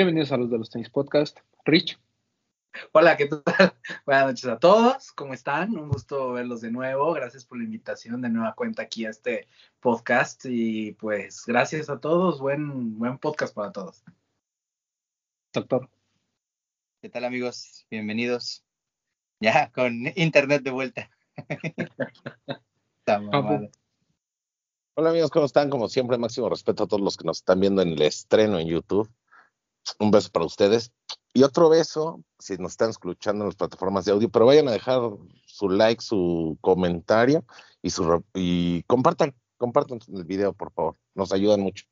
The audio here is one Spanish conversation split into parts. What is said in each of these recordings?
Bienvenidos a los de los tenis podcast. Rich. Hola, ¿qué tal? Buenas noches a todos. ¿Cómo están? Un gusto verlos de nuevo. Gracias por la invitación de nueva cuenta aquí a este podcast. Y pues gracias a todos. Buen, buen podcast para todos. Doctor. ¿Qué tal amigos? Bienvenidos. Ya con internet de vuelta. Hola amigos, ¿cómo están? Como siempre, máximo respeto a todos los que nos están viendo en el estreno en YouTube. Un beso para ustedes. Y otro beso, si nos están escuchando en las plataformas de audio, pero vayan a dejar su like, su comentario y su y compartan, compartan el video, por favor. Nos ayudan mucho.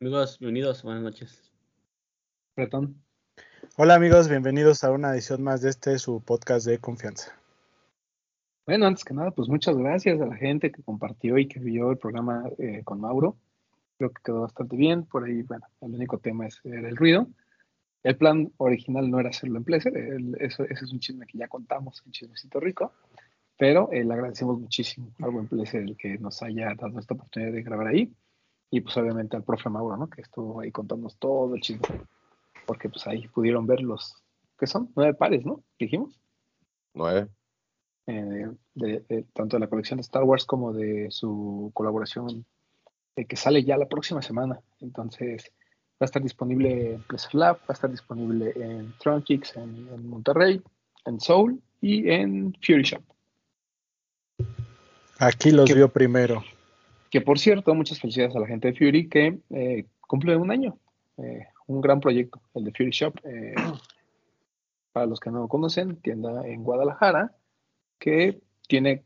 Amigos, bienvenidos, buenas noches. Bretón. Hola amigos, bienvenidos a una edición más de este su podcast de confianza. Bueno, antes que nada, pues muchas gracias a la gente que compartió y que vio el programa eh, con Mauro creo que quedó bastante bien. Por ahí, bueno, el único tema es, era el ruido. El plan original no era hacerlo en Pleasure, eso, ese es un chisme que ya contamos, un chismecito rico, pero eh, le agradecemos muchísimo al buen Pleasure el que nos haya dado esta oportunidad de grabar ahí, y pues obviamente al profe Mauro, ¿no? Que estuvo ahí contándonos todo el chisme, porque pues ahí pudieron ver los, ¿qué son? Nueve pares, ¿no? Dijimos. Nueve. Eh, de, tanto de la colección de Star Wars como de su colaboración que sale ya la próxima semana. Entonces va a estar disponible en Pleasure Lab, va a estar disponible en Tronkix en, en, Monterrey, en Soul y en Fury Shop. Aquí los vio primero. Que por cierto, muchas felicidades a la gente de Fury que eh, cumple un año. Eh, un gran proyecto, el de Fury Shop. Eh, para los que no lo conocen, tienda en Guadalajara que tiene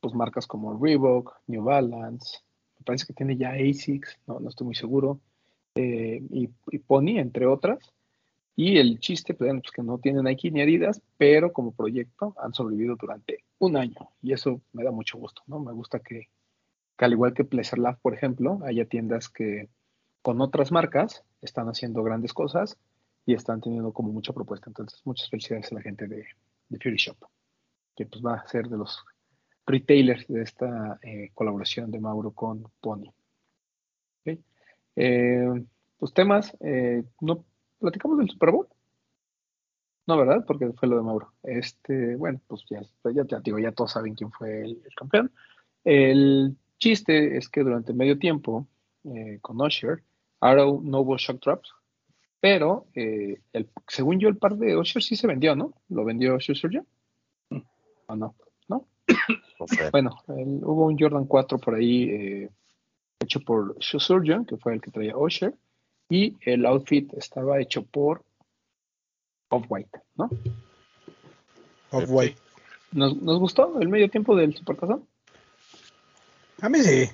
pues marcas como Reebok, New Balance, parece que tiene ya ASICS, no, no estoy muy seguro, eh, y, Pony, entre otras. Y el chiste, pues, pues, que no tienen Nike ni Adidas, pero como proyecto han sobrevivido durante un año. Y eso me da mucho gusto, ¿no? Me gusta que, al igual que Pleasure Lab, por ejemplo, haya tiendas que con otras marcas están haciendo grandes cosas y están teniendo como mucha propuesta. Entonces, muchas felicidades a la gente de Fury Shop, que pues va a ser de los retailers de esta eh, colaboración de Mauro con Pony. ¿Okay? Eh, pues temas, eh, ¿no platicamos del Super Bowl? No, ¿verdad? Porque fue lo de Mauro. Este, bueno, pues ya, ya, digo, ya todos saben quién fue el, campeón. El chiste es que durante medio tiempo, con Usher, Arrow no hubo shock drops, pero el, según yo el par de Usher sí se vendió, ¿no? ¿Lo vendió Usher ya? ¿O no? Bueno, hubo un Jordan 4 por ahí eh, hecho por Shoe Surgeon, que fue el que traía Osher, y el outfit estaba hecho por Off-White, ¿no? Off-White. ¿Nos, ¿Nos, gustó el medio tiempo del Supertazón? A mí sí.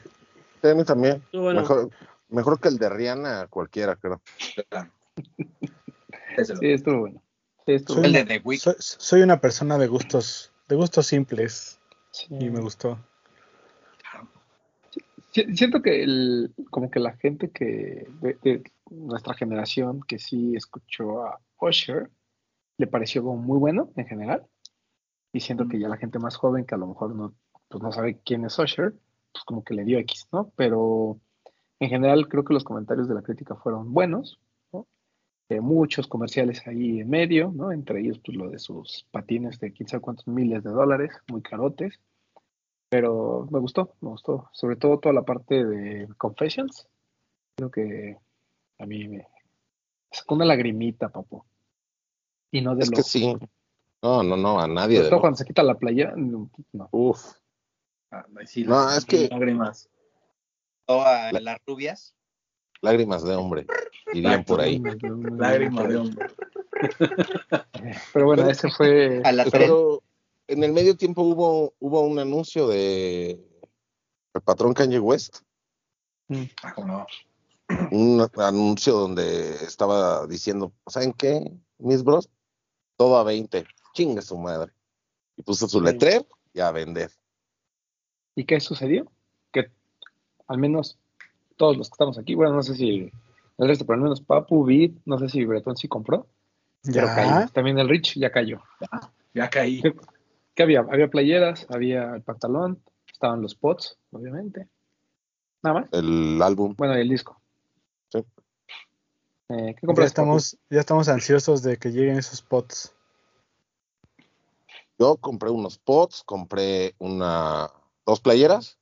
a mí también. Mejor, mejor que el de Rihanna, cualquiera, creo. sí, estuvo bueno. soy, el de The soy, soy una persona de gustos, de gustos simples. Y me gustó. Siento que el, como que la gente que de, nuestra generación que sí escuchó a Usher le pareció como muy bueno en general. Y siento que ya la gente más joven que a lo mejor no, pues no sabe quién es Usher, pues como que le dio X, ¿no? Pero en general creo que los comentarios de la crítica fueron buenos, ¿no? Eh, muchos comerciales ahí en medio, ¿no? Entre ellos, pues lo de sus patines de quién sabe cuántos miles de dólares, muy carotes. Pero me gustó, me gustó. Sobre todo toda la parte de Confessions. Creo que a mí me sacó una lagrimita, papu. Y no de es que sí. No, no, no, a nadie. Sobre todo cuando se quita la playa, no. Uf. Ah, no, es que. Lágrimas. ¿O a las rubias? Lágrimas de hombre, irían por ahí. Lágrimas de hombre. Pero bueno, ese fue. A la pero, en el medio tiempo hubo, hubo un anuncio de el patrón Kanye West. Mm. Ah, no? Un anuncio donde estaba diciendo, ¿saben qué? Mis bros, todo a 20, chingue su madre. Y puso su letrero y a vender. ¿Y qué sucedió? Que al menos todos los que estamos aquí, bueno, no sé si el resto, pero al menos Papu, Vid, no sé si Bretón sí compró. Ya. También el Rich ya cayó. Ya, ya caí. ¿Qué había? Había playeras, había el pantalón, estaban los pots, obviamente. Nada más. El álbum. Bueno, el disco. Sí. Eh, ¿Qué Ya estamos, ya estamos ansiosos de que lleguen esos pots. Yo compré unos pots, compré una dos playeras,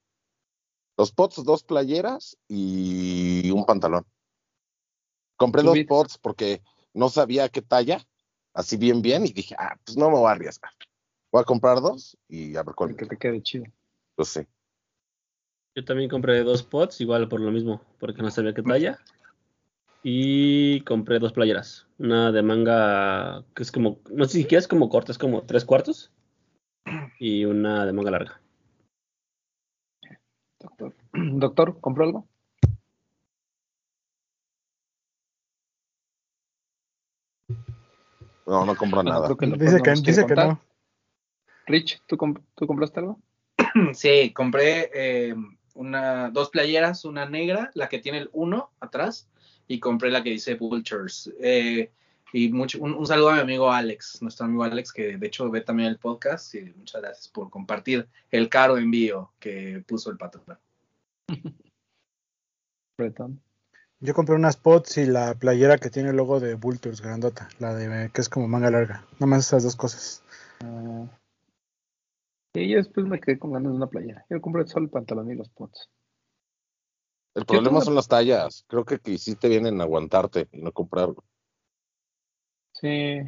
dos pots, dos playeras y un pantalón. Compré dos pots porque no sabía qué talla, así bien bien, y dije, ah, pues no me voy a arriesgar. Voy a comprar dos y a ver cuál. Que te quede chido. Pues sí. Yo también compré dos pots, igual por lo mismo, porque no sabía qué talla. Y compré dos playeras. Una de manga que es como, no sé si quieres como corta, es como tres cuartos. Y una de manga larga. Doctor, doctor ¿compró algo? No, no compro nada. dice que, dice que no. Rich, ¿tú, ¿tú compraste algo? Sí, compré eh, una, dos playeras, una negra, la que tiene el 1 atrás, y compré la que dice Vultures. Eh, y mucho, un, saludo a mi amigo Alex, nuestro amigo Alex, que de hecho ve también el podcast, y muchas gracias por compartir el caro envío que puso el patrón. Yo compré unas pots y la playera que tiene el logo de Vultures grandota, la de que es como manga larga. Nada más esas dos cosas. Uh, y yo después me quedé con ganas de una playera. Yo compré solo el pantalón y los pots. El problema son las tallas. Creo que, que hiciste bien en aguantarte y no comprarlo. Sí.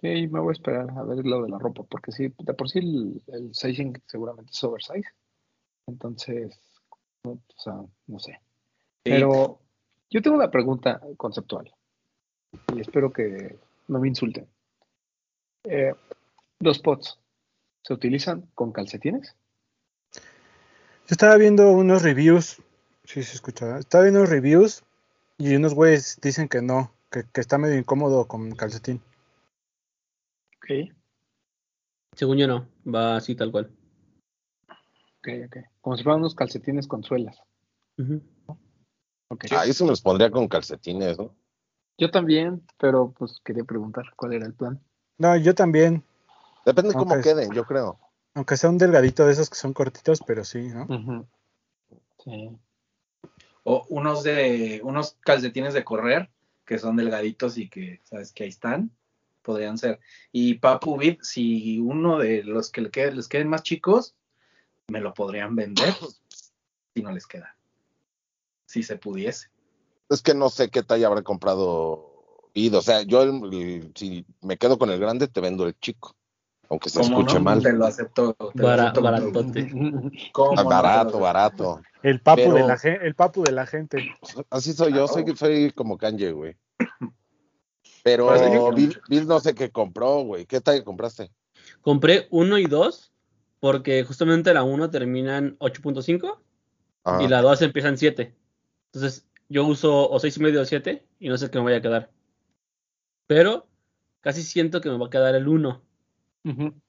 Sí, me voy a esperar a ver lo de la ropa, porque sí, de por sí el, el sizing seguramente es oversize. Entonces, no, o sea, no sé. Pero yo tengo una pregunta conceptual y espero que no me insulten. Eh, los pots, ¿Se utilizan con calcetines? Yo estaba viendo unos reviews, sí se escuchaba, estaba viendo unos reviews y unos güeyes dicen que no, que, está medio incómodo con calcetín. Ok. Según yo no, va así tal cual. Ok, ok. Como si fueran unos calcetines con suelas. okay. Ah, eso me los pondría con calcetines, ¿no? Yo también, pero pues quería preguntar cuál era el plan. No, yo también, Depende cómo queden, yo creo. Aunque sea un delgadito de esos que son cortitos, pero sí, ¿no? Sí. O unos de unos calcetines de correr que son delgaditos y que sabes que ahí están, podrían ser. Y Papu Vid, si uno de los que les queden más chicos, me lo podrían vender si no les queda. Si se pudiese. Es que no sé qué talla habré comprado Vid. O sea, yo si me quedo con el grande, te vendo el chico aunque se escuche mal. Te lo acepto. barato, barato, barato. El papu, de la, el papu de la gente. Así soy yo, soy, soy como Kanye, güey. Pero pues Bill, no sé qué compró, güey. ¿Qué tal compraste? Compré uno y dos, porque justamente la uno termina en 8.5 y la dos empieza en 7. Entonces, yo uso o seis y medio o 7 y no sé qué me voy a quedar. Pero casi siento que me va a quedar el 1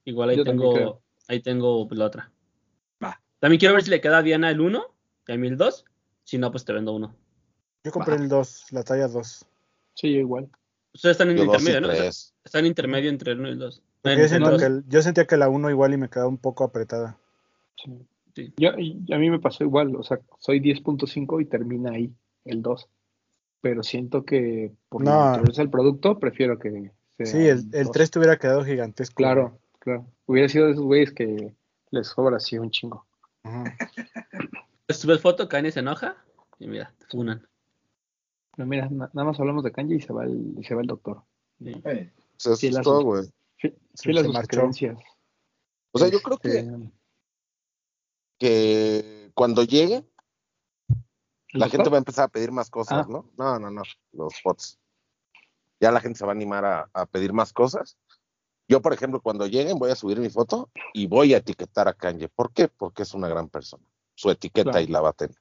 Igual ahí tengo, ahí tengo la otra. Va. También quiero ver si le queda a Diana el 1 y a mí el 2. Si no, pues te vendo uno. Yo compré el 2, la talla 2. Sí, igual. Ustedes están en intermedio, ¿no? están en intermedio entre el 1 y el 2. Yo, sentía que la 1 igual y me quedaba un poco apretada. Sí. Yo, a mí me pasó igual, o sea, soy 10.5 y termina ahí el 2. Pero siento que por no. el producto, prefiero que Sí, el, el 3 te hubiera quedado gigantesco. Claro, claro. Hubiera sido de esos güeyes que les sobra así un chingo. Subes foto, Kanye se enoja y mira, te funan. No, mira, nada más hablamos de Kanye y se va el, y se va el doctor. Sí. es todo, güey. Sí, las creencias. O sea, yo creo que, este, que cuando llegue, la gente va a empezar a pedir más cosas, ah. ¿no? No, no, no, los fotos ya la gente se va a animar a, pedir más cosas. Yo, por ejemplo, cuando lleguen voy a subir mi foto y voy a etiquetar a Kanye. ¿Por qué? Porque es una gran persona. Su etiqueta y la va a tener.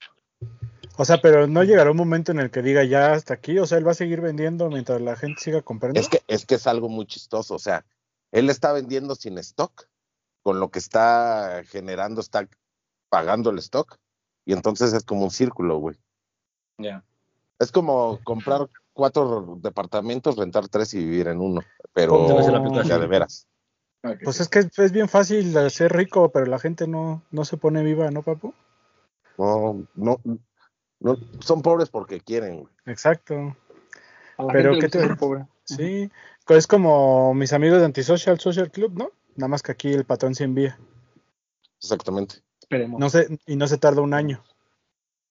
O sea, pero no llegará un momento en el que diga ya hasta aquí, o sea, él va a seguir vendiendo mientras la gente siga comprando. Es que es que es algo muy chistoso, o sea, él está vendiendo sin stock, con lo que está generando está pagando el stock y entonces es como un círculo, güey. Ya. Es como comprar cuatro departamentos, rentar tres y vivir en uno, pero ya de veras. Pues es que es bien fácil ser rico, pero la gente no, no se pone viva, ¿no, papu? No, no, no, son pobres porque quieren. Exacto. Pero ¿qué te pobre? Sí, es como mis amigos de Antisocial Social Club, ¿no? Nada más que aquí el patrón se envía. Exactamente. Esperemos. No sé, y no se tarda un año.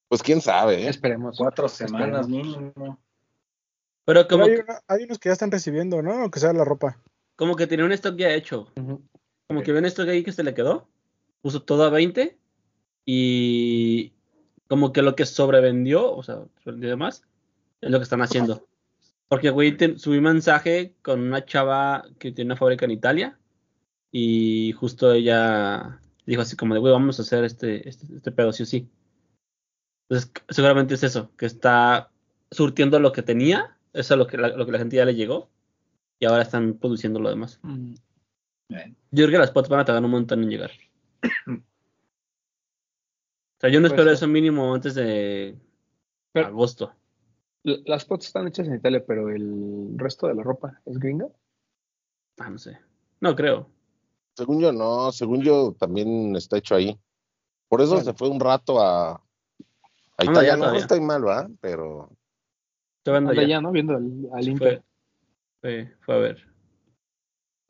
Pues quién sabe, ¿eh? Esperemos. Cuatro semanas mínimo. Pero como hay, unos que ya están recibiendo, ¿no? Aunque sea la ropa. Como que tiene un stock ya hecho. Como que ven esto ahí que se le quedó. Puso todo a 20 y como que lo que sobrevendió, o sea, vendió más, es lo que están haciendo. Porque, güey, subí un mensaje con una chava que tiene una fábrica en Italia y justo ella dijo así como de, güey, vamos a hacer este, este, este pedo, sí o sí. Entonces, seguramente es eso, que está surtiendo lo que tenía, eso es lo que la, lo que la gente ya le llegó y ahora están produciendo lo demás. Mm. Yo creo que las pots van a tardar un montón en llegar. o sea, yo no espero eso mínimo antes de agosto. Las pots están hechas en Italia, pero el resto de la ropa es gringa. Ah, no sé. No creo. Según yo, no. Según yo, también está hecho ahí. Por eso se fue un rato a, a Italia. No, está mal, ¿va? Pero. Anda ya, ¿no? Viendo al, al Inter. Fue, fue a ver.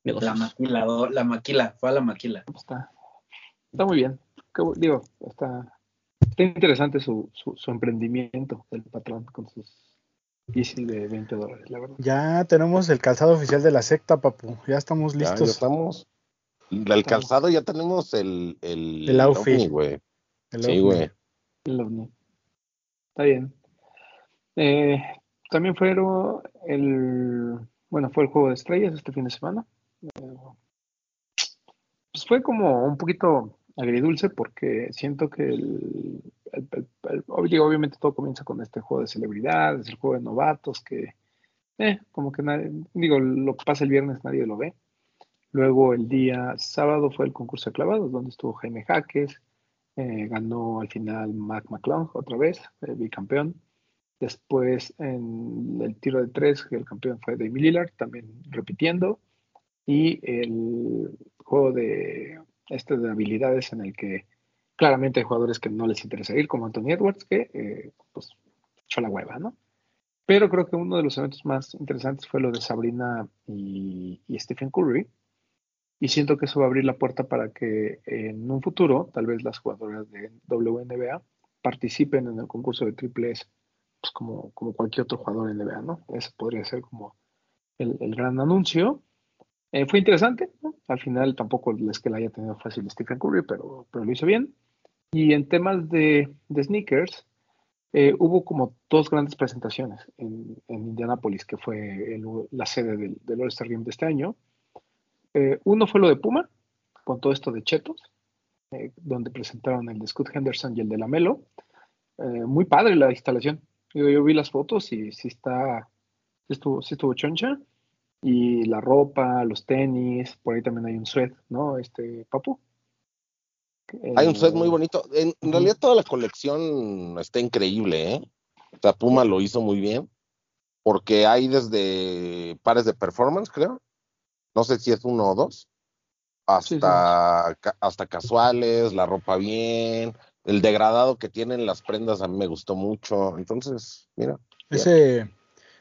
La maquila, la maquila, fue a la maquila. Está, está muy bien. digo, está, está interesante su, su, su, emprendimiento del patrón con sus bicis de 20 dólares, la verdad. Ya tenemos el calzado oficial de la secta, papu. Ya estamos listos. Ya, estamos. El calzado ya tenemos el. El, el outfit. güey. Sí, güey. El ovni. Está bien. Eh, también fue el. Bueno, fue el juego de estrellas este fin de semana pues fue como un poquito agridulce porque siento que el, obviamente todo comienza con este juego de celebridades, el juego de novatos, que eh, como que digo, lo que pasa el viernes nadie lo ve. Luego el día sábado fue el concurso de clavados, donde estuvo Jaime Jaques, eh, ganó al final Mac McClung otra vez, el bicampeón. Después en el tiro de tres, el campeón fue Dave Lillard, también repitiendo y el juego de este de habilidades en el que claramente hay jugadores que no les interesa ir, como Anthony Edwards, que eh, pues echó la hueva, ¿no? Pero creo que uno de los eventos más interesantes fue lo de Sabrina y, Stephen Curry. Y siento que eso va a abrir la puerta para que en un futuro, tal vez las jugadoras de WNBA participen en el concurso de triple S, pues como, como cualquier otro jugador en NBA, ¿no? Ese podría ser como el, el gran anuncio. Eh, fue interesante, Al final tampoco es que la haya tenido fácil Stephen Curry, pero, pero lo hizo bien. Y en temas de, sneakers, eh, hubo como dos grandes presentaciones en, en Indianapolis, que fue la sede del, del All-Star Game de este año. Eh, uno fue lo de Puma, con todo esto de Chetos, donde presentaron el de Scott Henderson y el de Lamelo. muy padre la instalación. Yo, yo, vi las fotos y sí está, estuvo, sí estuvo choncha y la ropa, los tenis, por ahí también hay un sweat, ¿no? Este, Papu. Hay un sweat muy bonito. En, realidad toda la colección está increíble, ¿eh? O sea, Puma lo hizo muy bien, porque hay desde pares de performance, creo. No sé si es uno o dos. Hasta, hasta casuales, la ropa bien, el degradado que tienen las prendas a mí me gustó mucho. Entonces, mira. Ese,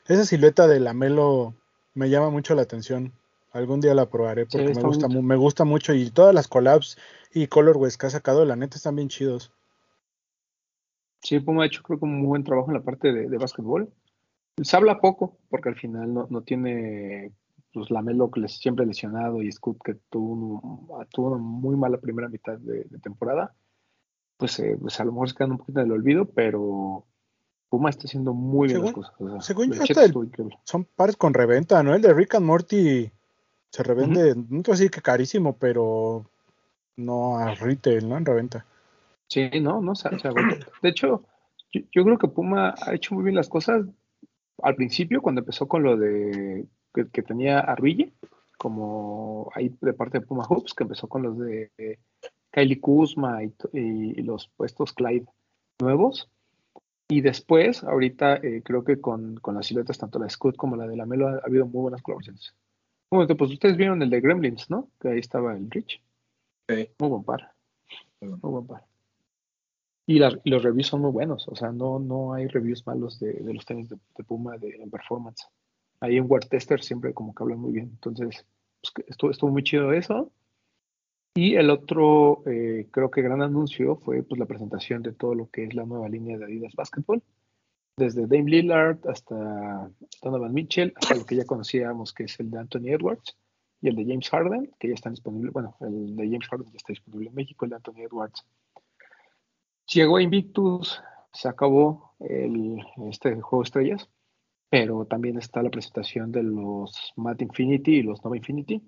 esa silueta de la Melo me llama mucho la atención. Algún día la probaré porque me gusta, me gusta mucho y todas las collabs y colorways que ha sacado, la neta están bien chidos. Sí, Puma ha hecho creo que un muy buen trabajo en la parte de, de básquetbol. Se habla poco porque al final no, no tiene pues Lamelo que les siempre lesionado y Scoot que tuvo, tuvo una muy mala primera mitad de, temporada. Pues, eh, pues, a lo mejor se quedan un poquito en el olvido, pero Puma está haciendo muy bien las cosas. según yo, son pares con reventa, ¿no? El de Rick and Morty se revende, no te voy a decir que carísimo, pero no a retail, ¿no? En reventa. Sí, no, no se, se De hecho, yo, creo que Puma ha hecho muy bien las cosas al principio, cuando empezó con lo de que, tenía a como ahí de parte de Puma Hoops, que empezó con los de Kylie Kuzma y, y los puestos Clyde nuevos y después, ahorita eh, creo que con, con, las siluetas, tanto la Scott como la de la Melo, ha, habido muy buenas colaboraciones. Bueno, pues ustedes vieron el de Gremlins, ¿no? Que ahí estaba el Rich. Sí. Muy buen par. Muy buen par. Y, los reviews son muy buenos, o sea, no, no hay reviews malos de, los tenis de, Puma de, en performance. Ahí en Word Tester siempre como que hablan muy bien. Entonces, pues, estuvo, estuvo muy chido eso. Y el otro, eh, creo que gran anuncio fue pues, la presentación de todo lo que es la nueva línea de Adidas Basketball. Desde Dame Lillard hasta Donovan Mitchell, hasta lo que ya conocíamos que es el de Anthony Edwards y el de James Harden, que ya están disponibles. Bueno, el de James Harden ya está disponible en México, el de Anthony Edwards. Llegó Invictus, se acabó el, este juego de estrellas, pero también está la presentación de los Matt Infinity y los Nova Infinity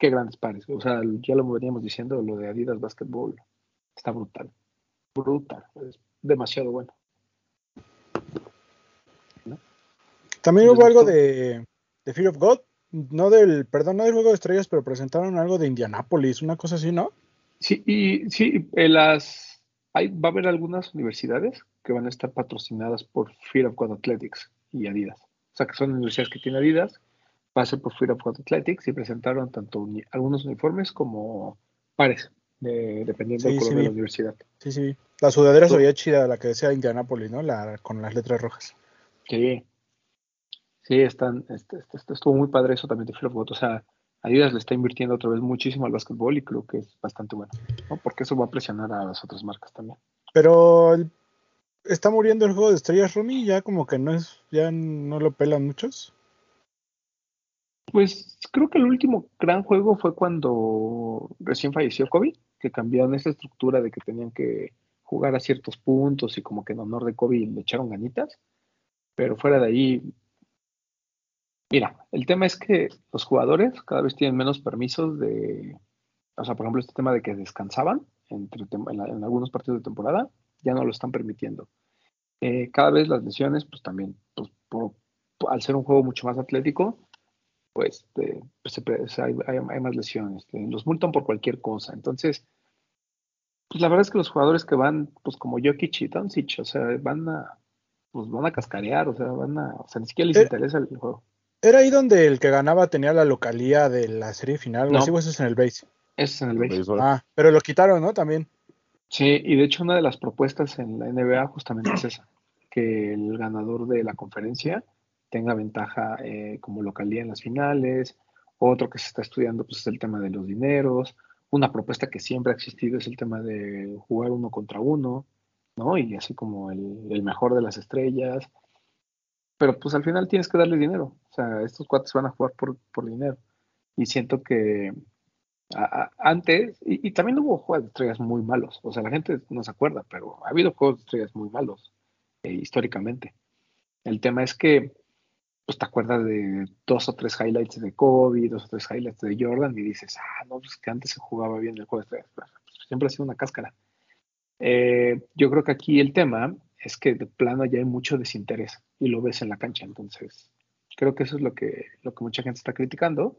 qué grandes pares. O sea, ya lo veníamos diciendo, lo de Adidas Basketball está brutal. Brutal. Es demasiado bueno. También hubo algo de, de, Fear of God. No del, perdón, no del juego de estrellas, pero presentaron algo de Indianapolis, una cosa así, ¿no? Sí, y sí, las hay, va a haber algunas universidades que van a estar patrocinadas por Fear of God Athletics y Adidas. O sea, que son universidades que tienen Adidas pase por Fear of Athletics y presentaron tanto algunos uniformes como pares, dependiendo del color de la universidad. Sí, sí. La sudadera se veía chida, la que decía Indianapolis, ¿no? La, con las letras rojas. Sí. Sí, están, este, este, este estuvo muy padre eso también de Fear of O sea, Adidas le está invirtiendo otra vez muchísimo al básquetbol y creo que es bastante bueno, ¿no? Porque eso va a presionar a las otras marcas también. Pero está muriendo el juego de estrellas, Romy, ya como que no es, ya no lo pelan muchos. Pues creo que el último gran juego fue cuando recién falleció Kobe, que cambiaron esa estructura de que tenían que jugar a ciertos puntos y como que en honor de Kobe le echaron ganitas. Pero fuera de ahí, mira, el tema es que los jugadores cada vez tienen menos permisos de, o sea, por ejemplo, este tema de que descansaban entre, en, algunos partidos de temporada, ya no lo están permitiendo. Eh, cada vez las lesiones, pues también, pues, al ser un juego mucho más atlético, pues, pues hay, más lesiones, los multan por cualquier cosa. Entonces, pues la verdad es que los jugadores que van, pues como Jokic y Doncic, o sea, van a, pues van a cascarear, o sea, van a, o sea, ni siquiera les eh, interesa el juego. ¿Era ahí donde el que ganaba tenía la localía de la serie final? No, eso es en el base. Eso es en el base. Ah, pero lo quitaron, ¿no? También. Sí, y de hecho una de las propuestas en la NBA justamente es esa, que el ganador de la conferencia tenga ventaja eh, como localidad en las finales. Otro que se está estudiando pues, es el tema de los dineros. Una propuesta que siempre ha existido es el tema de jugar uno contra uno, ¿no? Y así como el, mejor de las estrellas. Pero pues al final tienes que darle dinero. O sea, estos cuates van a jugar por, por dinero. Y siento que antes, y, también hubo juegos de estrellas muy malos. O sea, la gente no se acuerda, pero ha habido juegos de estrellas muy malos eh, históricamente. El tema es que pues te acuerdas de dos o tres highlights de Kobe, dos o tres highlights de Jordan y dices, ah, no, pues que antes se jugaba bien el juego pues, siempre ha sido una cáscara. Eh, yo creo que aquí el tema es que de plano ya hay mucho desinterés y lo ves en la cancha, entonces creo que eso es lo que, lo que mucha gente está criticando,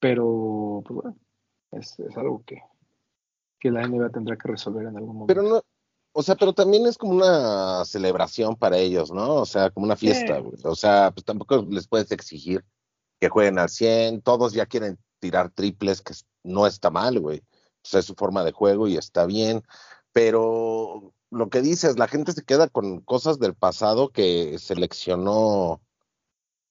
pero pues bueno, es, algo que, que la NBA tendrá que resolver en algún momento. Pero no, o sea, pero también es como una celebración para ellos, ¿no? O sea, como una fiesta, güey. O sea, pues tampoco les puedes exigir que jueguen al 100, todos ya quieren tirar triples, que no está mal, güey. O sea, es su forma de juego y está bien, pero lo que dices, la gente se queda con cosas del pasado que seleccionó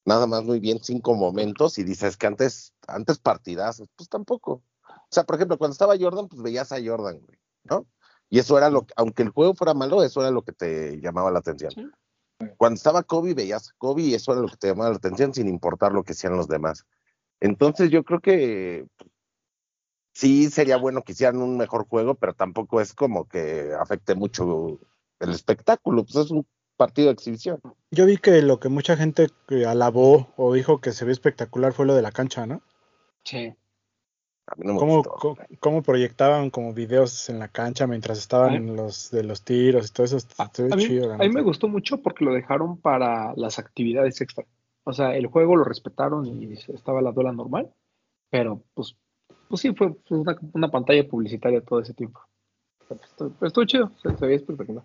nada más muy bien cinco momentos y dices que antes, antes partidazos, pues tampoco. O sea, por ejemplo, cuando estaba Jordan, pues veías a Jordan, güey, ¿no? Y eso era lo que, aunque el juego fuera malo, eso era lo que te llamaba la atención. Cuando estaba Kobe, veías a Kobe y eso era lo que te llamaba la atención sin importar lo que hacían los demás. Entonces yo creo que sí sería bueno que hicieran un mejor juego, pero tampoco es como que afecte mucho el espectáculo, pues es un partido de exhibición. Yo vi que lo que mucha gente alabó o dijo que se ve espectacular fue lo de la cancha, ¿no? Sí. ¿Cómo, proyectaban como videos en la cancha mientras estaban en los de los tiros y todo eso? a, mí, me gustó mucho porque lo dejaron para las actividades extra. O sea, el juego lo respetaron y estaba la duela normal, pero pues, pues sí, fue una, pantalla publicitaria todo ese tiempo. estuvo, chido, se, veía espectacular.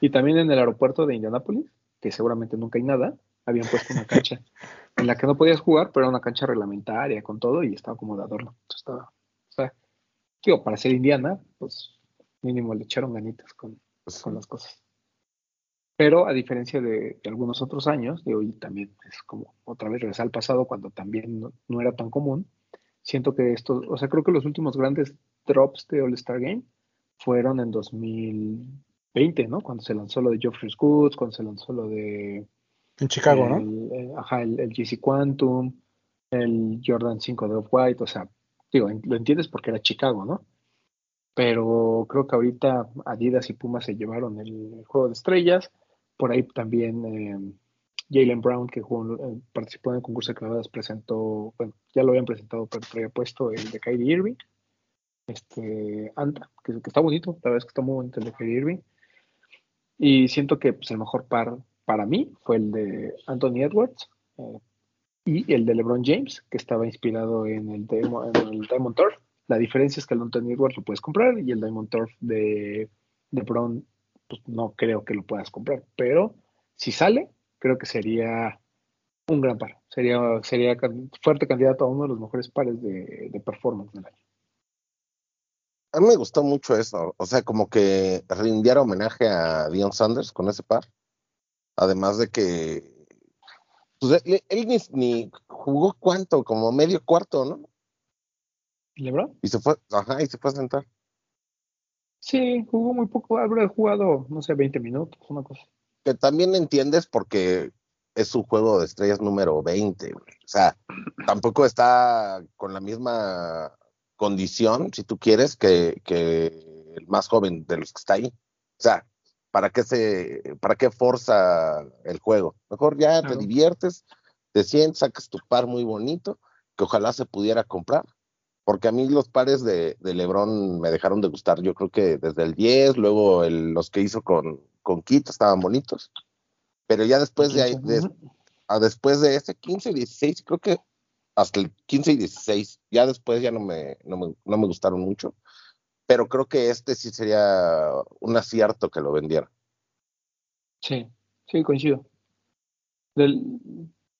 Y también en el aeropuerto de Indianápolis, que seguramente nunca hay nada, habían puesto una cancha en la que no podías jugar, pero era una cancha reglamentaria con todo y estaba como de adorno. estaba, o sea, digo, para ser indiana, pues mínimo le echaron ganitas con. pues, con las cosas. Pero a diferencia de, algunos otros años, de hoy también es como otra vez regresar al pasado cuando también no, era tan común, siento que esto, o sea, creo que los últimos grandes drops de All Star Game fueron en 2020, ¿no? Cuando se lanzó lo de Geoffrey Goods, cuando se lanzó lo de... En Chicago, ¿no? Eh, ajá, el, el GC Quantum, el Jordan 5 de Off-White, o sea, digo, lo entiendes porque era Chicago, ¿no? Pero creo que ahorita Adidas y Puma se llevaron el juego de estrellas, por ahí también eh, Jalen Brown, que eh, participó en el concurso de clavadas, presentó, bueno, ya lo habían presentado, pero traía puesto el de Kyrie Irving. Este, Anta, que, está bonito, la verdad es que está muy bonito el de Kyrie Irving. Y siento que pues, el mejor par para mí fue el de Anthony Edwards eh, y el de LeBron James, que estaba inspirado en el, Diamond Turf. La diferencia es que el Anthony Edwards lo puedes comprar y el Diamond Turf de LeBron pues no creo que lo puedas comprar. Pero si sale, creo que sería un gran par. Sería, sería fuerte candidato a uno de los mejores pares de, performance del año. A mí me gustó mucho eso. O sea, como que rindiera homenaje a Dion Sanders con ese par. Además de que pues, él, ni, jugó cuánto, como medio cuarto, ¿no? ¿Lebron? Y se fue, ajá, y se fue a sentar. Sí, jugó muy poco, habrá jugado, no sé, 20 minutos, una cosa. Que también entiendes porque es su juego de estrellas número 20. O sea, tampoco está con la misma condición, si tú quieres, que, que el más joven de los que está ahí. O sea, ¿para qué se, para qué forza el juego? Mejor ya te diviertes, te sientes, sacas tu par muy bonito, que ojalá se pudiera comprar porque a mí los pares de, de, Lebron me dejaron de gustar. Yo creo que desde el 10, luego los que hizo con, con Kit estaban bonitos. Pero ya después de, a después de ese 15 y 16, creo que hasta el 15 y 16, ya después ya no me, no me, no me gustaron mucho. Pero creo que este sí sería un acierto que lo vendiera. Sí, sí, coincido. Del,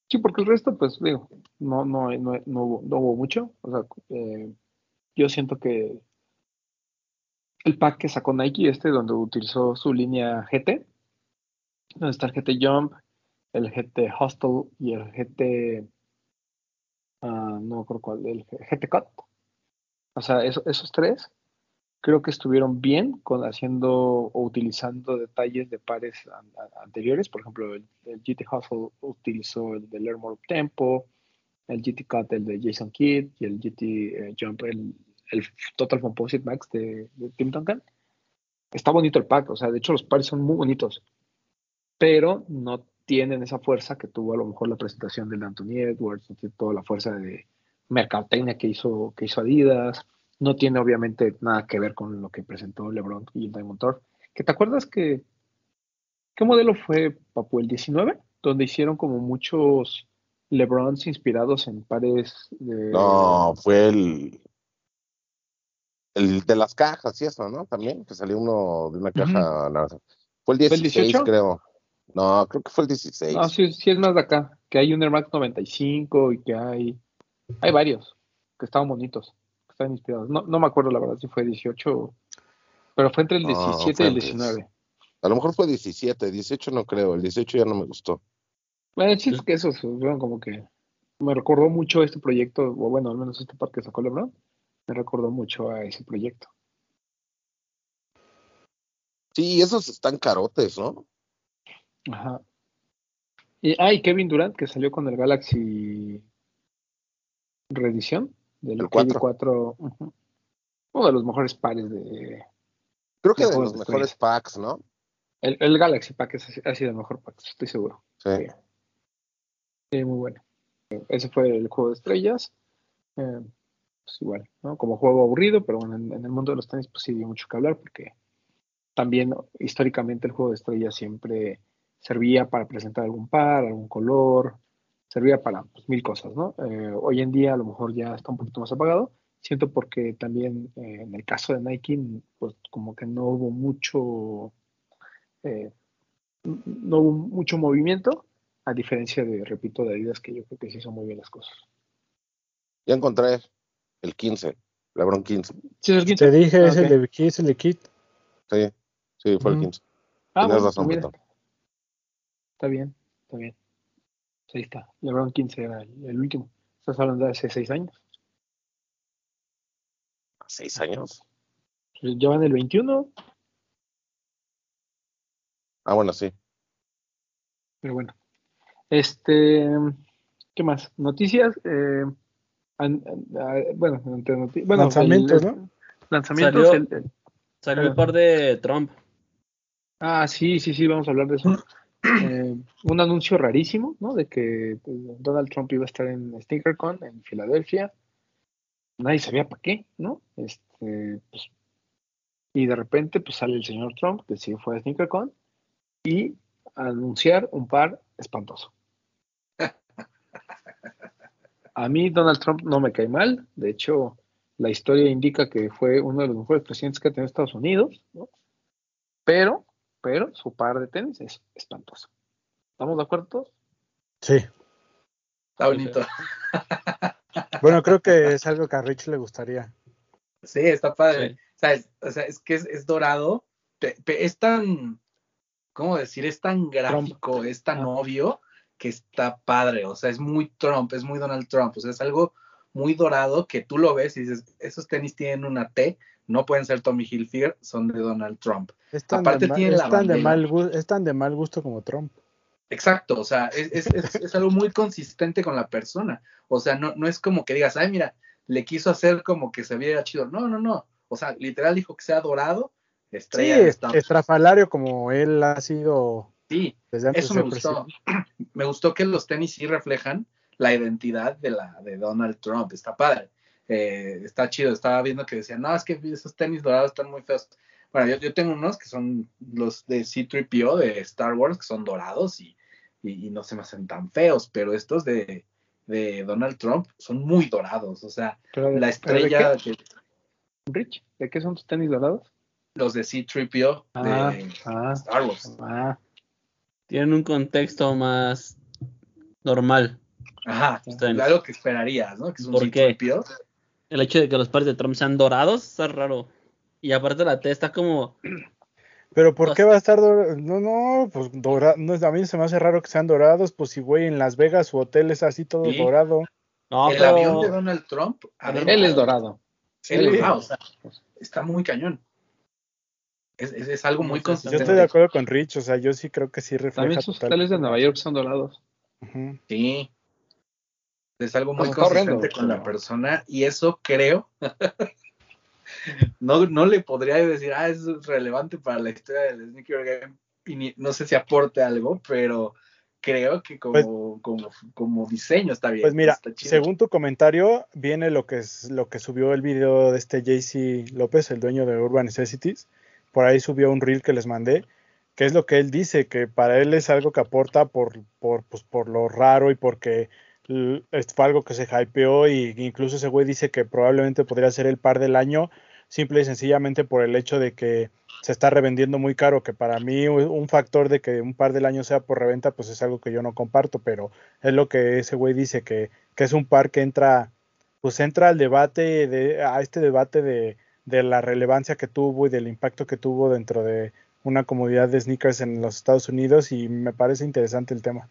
Sí, porque el resto, pues digo, no, no, no, no, hubo, mucho. O sea, eh, yo siento que el pack que sacó Nike, este, donde utilizó su línea GT, donde está el GT Jump, el GT Hostel y el GT, ah, no recuerdo cuál, el GT Cut. O sea, esos tres creo que estuvieron bien con haciendo o utilizando detalles de pares anteriores. Por ejemplo, el, GT Hustle utilizó el de Learn More Tempo, el GT Cut, el de Jason Kidd, y el GT eh, Jump, el, Total Composite Max de, Tim Duncan. Está bonito el pack, o sea, de hecho los pares son muy bonitos, pero no tienen esa fuerza que tuvo a lo mejor la presentación del Anthony Edwards, no toda la fuerza de mercadotecnia que hizo, que hizo Adidas no tiene obviamente nada que ver con lo que presentó LeBron y el Diamond Tour. ¿Que te acuerdas que qué modelo fue Papu el 19? Donde hicieron como muchos LeBrons inspirados en pares de No, fue el el de las cajas y eso, ¿no? También que salió uno de una caja Fue el 16, creo. No, creo que fue el 16. No, sí, sí es más de acá, que hay un Air Max 95 y que hay hay varios que estaban bonitos inspirados. No, no me acuerdo la verdad si fue 18, pero fue entre el 17 y el 19. A lo mejor fue 17, 18 no creo, el 18 ya no me gustó. Bueno, sí, es que eso, como que me recordó mucho este proyecto, o bueno, al menos este parque sacó LeBron, me recordó mucho a ese proyecto. Sí, esos están carotes, ¿no? Ajá. Y, ah, Kevin Durant, que salió con el Galaxy Reedición del 4. Uno de los mejores pares de. Creo que de, los mejores packs, ¿no? El, Galaxy Pack ha sido el mejor pack, estoy seguro. Sí. sí. muy bueno. Ese fue el juego de estrellas. Eh, pues igual, ¿no? Como juego aburrido, pero bueno, en, el mundo de los tenis, pues sí dio mucho que hablar porque también históricamente el juego de estrellas siempre servía para presentar algún par, algún color, servía para pues, mil cosas, ¿no? Eh, hoy en día a lo mejor ya está un poquito más apagado. Siento porque también eh, en el caso de Nike, pues como que no hubo mucho, eh, no hubo mucho movimiento, a diferencia de, repito, de Adidas, que yo creo que sí hizo muy bien las cosas. Ya encontré el 15, LeBron 15. Sí, el 15. Te dije, es el de, es el de Kit. Sí. Sí, fue el 15. Ah, Tienes razón, Beto. Está bien, está bien. Ahí está. LeBron 15 era el, último. Estás hablando de hace seis años. ¿Seis años? Pues ya van el 21. Ah, bueno, sí. Pero bueno. Este, ¿qué más? Noticias. Eh, bueno, bueno, lanzamientos, ¿no? Lanzamientos. Salió, el, salió el par de Trump. Ah, sí, sí, sí, vamos a hablar de eso. Eh, un anuncio rarísimo, ¿no? De que pues, Donald Trump iba a estar en SneakerCon en Filadelfia. Nadie sabía para qué, ¿no? Este, pues, y de repente, pues sale el señor Trump, que sí fue a SneakerCon, y anunciar un par espantoso. A mí Donald Trump no me cae mal, de hecho la historia indica que fue uno de los mejores presidentes que ha tenido Estados Unidos, ¿no? pero, pero su par de tenis es espantoso. ¿Estamos de acuerdo todos? Sí. Está bonito. Bueno, creo que es algo que a Rich le gustaría. Sí, está padre. O, sea, es, que es, dorado, es tan, ¿cómo decir? Es tan gráfico, es tan obvio que está padre. O sea, es muy Trump, es muy Donald Trump. O sea, es algo muy dorado que tú lo ves y dices, esos tenis tienen una T, no pueden ser Tommy Hilfiger, son de Donald Trump. Aparte tiene la de mal, es tan de mal gusto como Trump. Exacto, o sea, es, es, es, algo muy consistente con la persona. O sea, no, no es como que digas, ay, mira, le quiso hacer como que se viera chido. No, no, no. O sea, literal dijo que sea dorado. Estrella sí, estrafalario como él ha sido. Sí, eso me gustó. me gustó que los tenis sí reflejan la identidad de la de Donald Trump. Está padre. Eh, está chido. Estaba viendo que decían, no, es que esos tenis dorados están muy feos. Bueno, yo, yo tengo unos que son los de C-3PO de Star Wars, que son dorados y y, no se me hacen tan feos, pero estos de, de Donald Trump son muy dorados, o sea, la estrella... ¿de Rich, ¿de qué son tus tenis dorados? Los de C-3PO ah, de ah, Star Wars. Ah. Tienen un contexto más normal. Ajá, algo que esperarías, ¿no? Que es un ¿Por C-3PO. El hecho de que los pares de Trump sean dorados está raro. Y aparte la T está como pero ¿por qué va a estar dorado? No, no, pues dorado. No, a mí se me hace raro que sean dorados. Pues si, güey, en Las Vegas su hotel es así todo dorado. No, el avión de Donald Trump. él es dorado. Él es, o sea, está muy cañón. Es, es, algo muy constante. Yo estoy de acuerdo con Rich, o sea, yo sí creo que sí refleja. También sus hoteles de Nueva York son dorados. Sí. Es algo muy consistente con la persona y eso creo no, no le podría decir, ah, es relevante para la historia del sneaker game y no sé si aporte algo, pero creo que como, pues como, como, diseño está bien. Pues mira, según tu comentario, viene lo que es lo que subió el video de este JC López, el dueño de Urban Necessities. Por ahí subió un reel que les mandé, que es lo que él dice, que para él es algo que aporta por, por, pues, por lo raro y porque fue algo que se hypeó y incluso ese güey dice que probablemente podría ser el par del año simple y sencillamente por el hecho de que se está revendiendo muy caro, que para mí un factor de que un par del año sea por reventa, pues es algo que yo no comparto, pero es lo que ese güey dice, que, que es un par que entra, pues entra al debate, de, a este debate de, de la relevancia que tuvo y del impacto que tuvo dentro de una comunidad de sneakers en los Estados Unidos y me parece interesante el tema.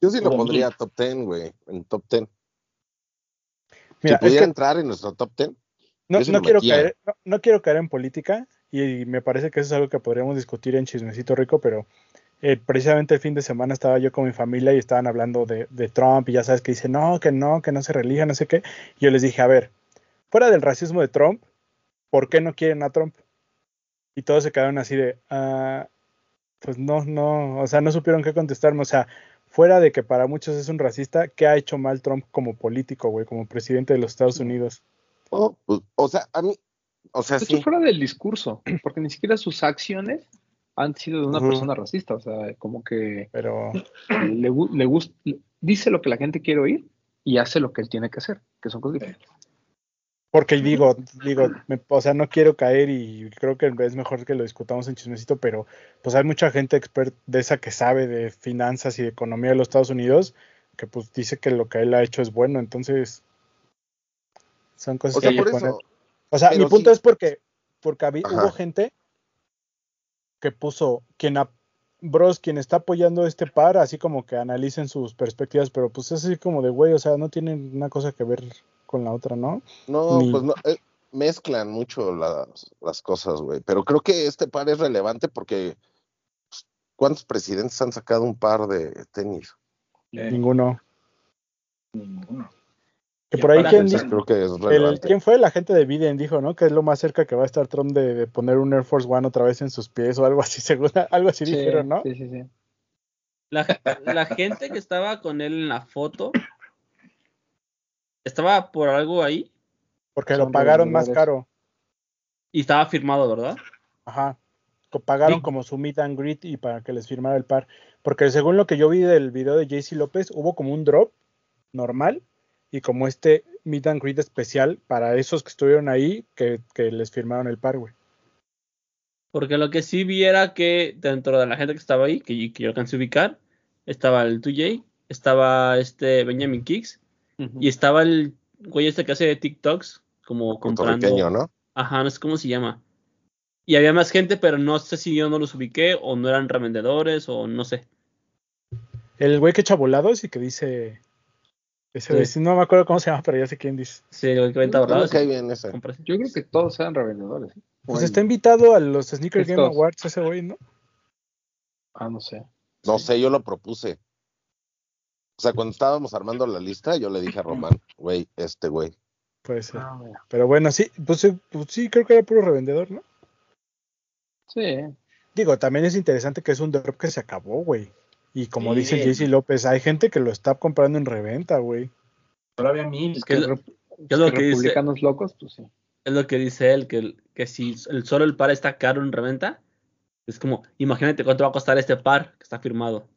Yo sí lo pondría top 10, güey, en top 10. Mira, si pudiera entrar en nuestro top 10, no, quiero caer, no, quiero caer en política y, me parece que eso es algo que podríamos discutir en Chismecito Rico, pero eh, precisamente el fin de semana estaba yo con mi familia y estaban hablando de, Trump y ya sabes que dice, no, que no, que no se relija, no sé qué. Y yo les dije, a ver, fuera del racismo de Trump, ¿por qué no quieren a Trump? Y todos se quedaron así de, ah, pues no, no, o sea, no supieron qué contestarme, o sea, fuera de que para muchos es un racista, ¿qué ha hecho mal Trump como político, güey, como presidente de los Estados Unidos? Oh, pues, o sea, a mí, o sea, sí. fuera del discurso, porque ni siquiera sus acciones han sido de una persona racista, o sea, como que pero le, le gusta, dice lo que la gente quiere oír y hace lo que él tiene que hacer, que son cosas diferentes. Porque digo, digo, o sea, no quiero caer y creo que es mejor que lo discutamos en chismecito, pero pues hay mucha gente experta de esa que sabe de finanzas y de economía de los Estados Unidos que pues dice que lo que él ha hecho es bueno, entonces son cosas o sea, que O sea, mi punto es porque, porque hubo gente que puso quien Bros, quien está apoyando este par, así como que analicen sus perspectivas, pero pues es así como de güey, o sea, no tienen una cosa que ver con la otra, ¿no? No, pues no, eh, mezclan mucho las, las cosas, güey, pero creo que este par es relevante porque pues, ¿cuántos presidentes han sacado un par de tenis? Ninguno. Ninguno. Que por ahí quien, creo que es el, ¿quién fue la gente de Biden dijo, no? Que es lo más cerca que va a estar Trump de, poner un Air Force One otra vez en sus pies o algo así, según algo así dijeron, ¿no? Sí, sí, sí. La, la, gente que estaba con él en la foto estaba por algo ahí. Porque lo pagaron más caro. Y estaba firmado, ¿verdad? Ajá. Pagaron como su meet and greet y para que les firmara el par. Porque según lo que yo vi del video de JC López, hubo como un drop normal y como este meet and greet especial para esos que estuvieron ahí que, les firmaron el par, güey. Porque lo que sí vi era que dentro de la gente que estaba ahí, que, yo alcancé a ubicar, estaba el 2J, estaba este Benjamin Kicks y estaba el güey este que hace TikToks como comprando. ¿no? Ajá, no sé cómo se llama. Y había más gente, pero no sé si yo no los ubiqué o no eran revendedores o no sé. El güey que echa volados y que dice no me acuerdo cómo se llama, pero ya sé quién dice. Sí, el que venta borrados. Yo creo que todos sean revendedores. Pues está invitado a los Sneaker Game Awards ese güey, ¿no? Ah, no sé. No sé, yo lo propuse. O sea, cuando estábamos armando la lista, yo le dije a Román, güey, este güey. Puede ser. Ah, pero bueno, sí, pues, pues, sí, creo que era puro revendedor, ¿no? Sí. Digo, también es interesante que es un drop que se acabó, güey. Y como dice Jesse López, hay gente que lo está comprando en reventa, güey. Todavía mil. Es que, es lo que republicanos locos, pues sí. Es lo que dice él, que, que si el, solo el par está caro en reventa, es como, imagínate cuánto va a costar este par que está firmado.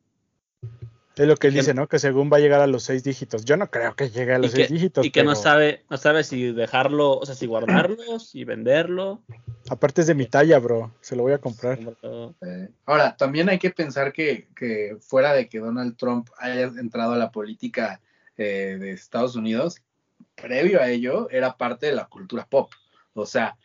Es lo que él dice, ¿no? Que según va a llegar a los seis dígitos. Yo no creo que llegue a los seis dígitos. Y que no sabe, no sabe si dejarlo, o sea, si guardarlo, si venderlo. Aparte es de mi talla, bro. Se lo voy a comprar. ahora, también hay que pensar que, que, fuera de que Donald Trump haya entrado a la política eh, de Estados Unidos, previo a ello era parte de la cultura pop. O sea,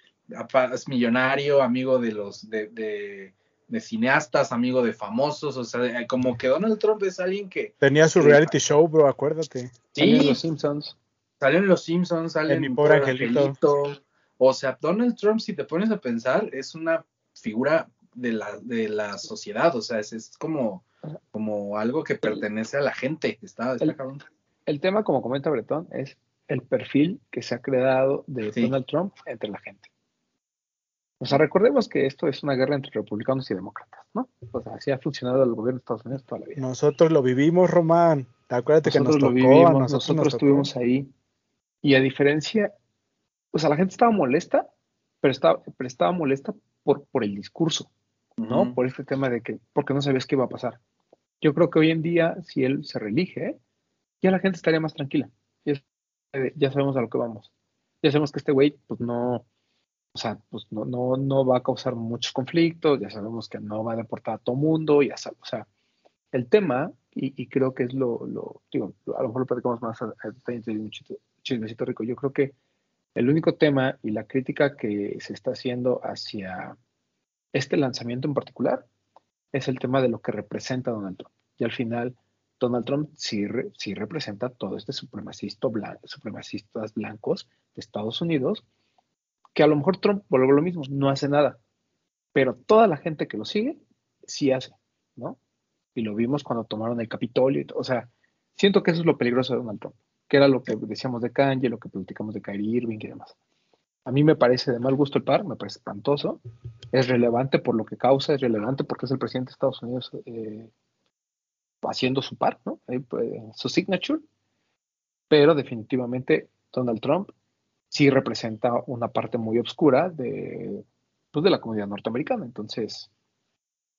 es millonario, amigo de los de de cineastas, amigo de famosos, o sea, como que Donald Trump es alguien que... Tenía su reality show, bro, acuérdate. Sí. en los Simpsons. Salió en los Simpsons, sale en mi pobre angelito. O sea, Donald Trump, si te pones a pensar, es una figura de la, de la sociedad, o sea, es, como, como algo que pertenece a la gente. Está, el, el, tema, como comenta Bretón, es el perfil que se ha creado de Donald Trump entre la gente. O sea, recordemos que esto es una guerra entre republicanos y demócratas, ¿no? O sea, así ha funcionado el gobierno de Estados Unidos toda la vida. Nosotros lo vivimos, Román. Acuérdate que nos tocó, lo vivimos, nosotros, estuvimos ahí. Y a diferencia, o sea, la gente estaba molesta, pero estaba, pero estaba molesta por, por el discurso, ¿no? Por este tema de que, porque no sabías qué iba a pasar. Yo creo que hoy en día, si él se reelige, ya la gente estaría más tranquila. Ya, ya sabemos a lo que vamos. Ya sabemos que este güey, pues no, o sea, pues no, no, no va a causar muchos conflictos, ya sabemos que no va a deportar a todo mundo, ya sabes, o sea, el tema, y, creo que es lo, lo, digo, a lo mejor lo platicamos más chismecito rico, yo creo que el único tema y la crítica que se está haciendo hacia este lanzamiento en particular es el tema de lo que representa Donald Trump. Y al final, Donald Trump sí, sí representa todo este supremacista blanco, supremacistas blancos de Estados Unidos que a lo mejor Trump, por lo mismo, no hace nada, pero toda la gente que lo sigue, sí hace, ¿no? Y lo vimos cuando tomaron el Capitolio, o sea, siento que eso es lo peligroso de Donald Trump, que era lo que decíamos de Kanye, lo que platicamos de Kyrie Irving y demás. A mí me parece de mal gusto el par, me parece espantoso, es relevante por lo que causa, es relevante porque es el presidente de Estados Unidos eh, haciendo su par, ¿no? Pues, su signature, pero definitivamente Donald Trump sí representa una parte muy oscura de, pues, de la comunidad norteamericana. Entonces,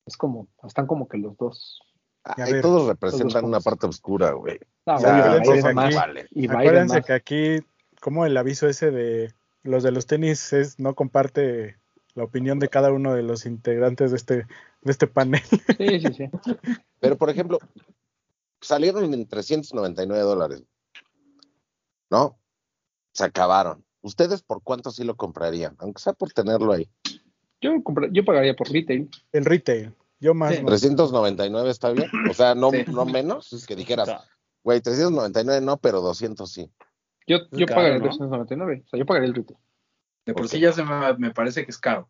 es como, están como que los dos. Ahí todos representan una parte oscura, güey. y acuérdense que aquí, como el aviso ese de los de los tenis es no comparte la opinión de cada uno de los integrantes de este, de este panel. Sí, sí, sí. Pero, por ejemplo, salieron en 399 dólares. ¿No? Se acabaron. ¿Ustedes por cuánto sí lo comprarían? Aunque sea por tenerlo ahí. Yo, yo pagaría por retail. El retail. Yo más. 399 está bien. O sea, no, no menos que dijeras, güey, 399 no, pero 200 sí. Yo, yo pagaría 399. O sea, yo pagaría el retail. De por sí ya se me, me, parece que es caro.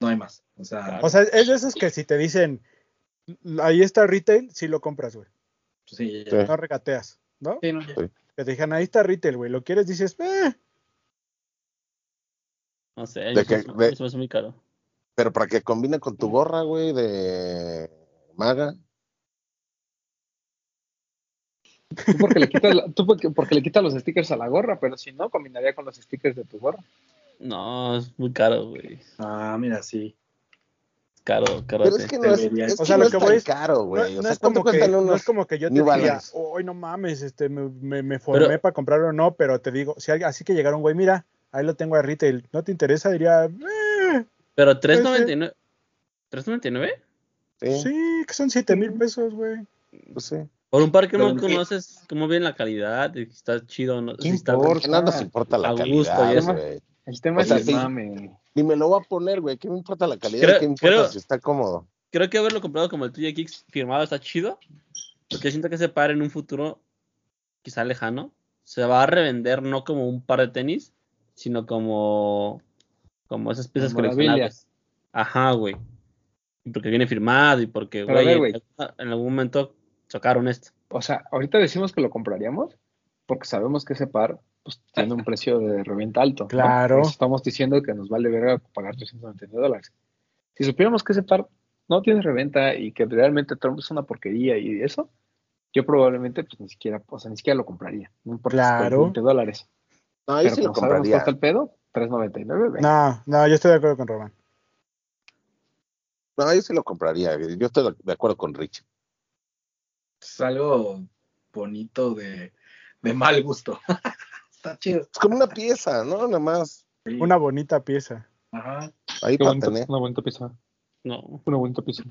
No hay más. O sea, o sea, es de esos que si te dicen, ahí está retail, sí lo compras, güey. Sí, No regateas, ¿no? Sí, no, Que te digan, ahí está retail, güey. Lo quieres, dices, eh. No sé, eso, es muy caro. Pero para que combine con tu gorra, güey, de maga. Tú porque, le quitas tú porque, le quitas los stickers a la gorra, pero si no, combinaría con los stickers de tu gorra. No, es muy caro, güey. Ah, mira, sí. Caro, caro. Pero es que no es, o sea, lo que voy es caro, güey. No, es como que, no es como que yo te diga, hoy no mames, este, me, me, formé para comprarlo o no, pero te digo, si así que llegaron, güey, mira, ahí lo tengo a retail, ¿no te interesa? Diría, eh, pero 3.99. ¿3.99? Sí. sí, que son 7 mil pesos, güey. Pues sí. Por un par que no conoces cómo viene la calidad, si está chido no. si está importa? No nos importa la calidad, güey. El tema es el mame. Ni me lo voy a poner, güey. ¿Qué me importa la calidad? ¿Qué me importa si está cómodo? Creo que haberlo comprado como el tuyo Kicks firmado está chido. Porque siento que ese par en un futuro, quizá lejano, se va a revender no como un par de tenis, sino como como esas piezas coleccionables. Ajá, güey. Y porque viene firmado y porque, güey, en algún momento chocaron esto. O sea, ahorita decimos que lo compraríamos porque sabemos que ese par pues, tiene un precio de reventa alto. Claro. Estamos diciendo que nos vale verga pagar 399 dólares. Si supiéramos que ese par no tiene reventa y que realmente Trump es una porquería y eso, yo probablemente pues ni siquiera, o sea, ni siquiera lo compraría. No importa claro. 20 dólares. No, ahí Pero sí lo compraría. el pedo, 3.99. No, no, yo estoy de acuerdo con Román. No, yo sí lo compraría. Yo estoy de acuerdo con Rich. Es algo bonito de, de mal gusto. Está chido. Es como una pieza, ¿no? Nada más. Una bonita pieza. Ajá. Ahí para tener. Una bonita pieza. No. Una bonita pieza.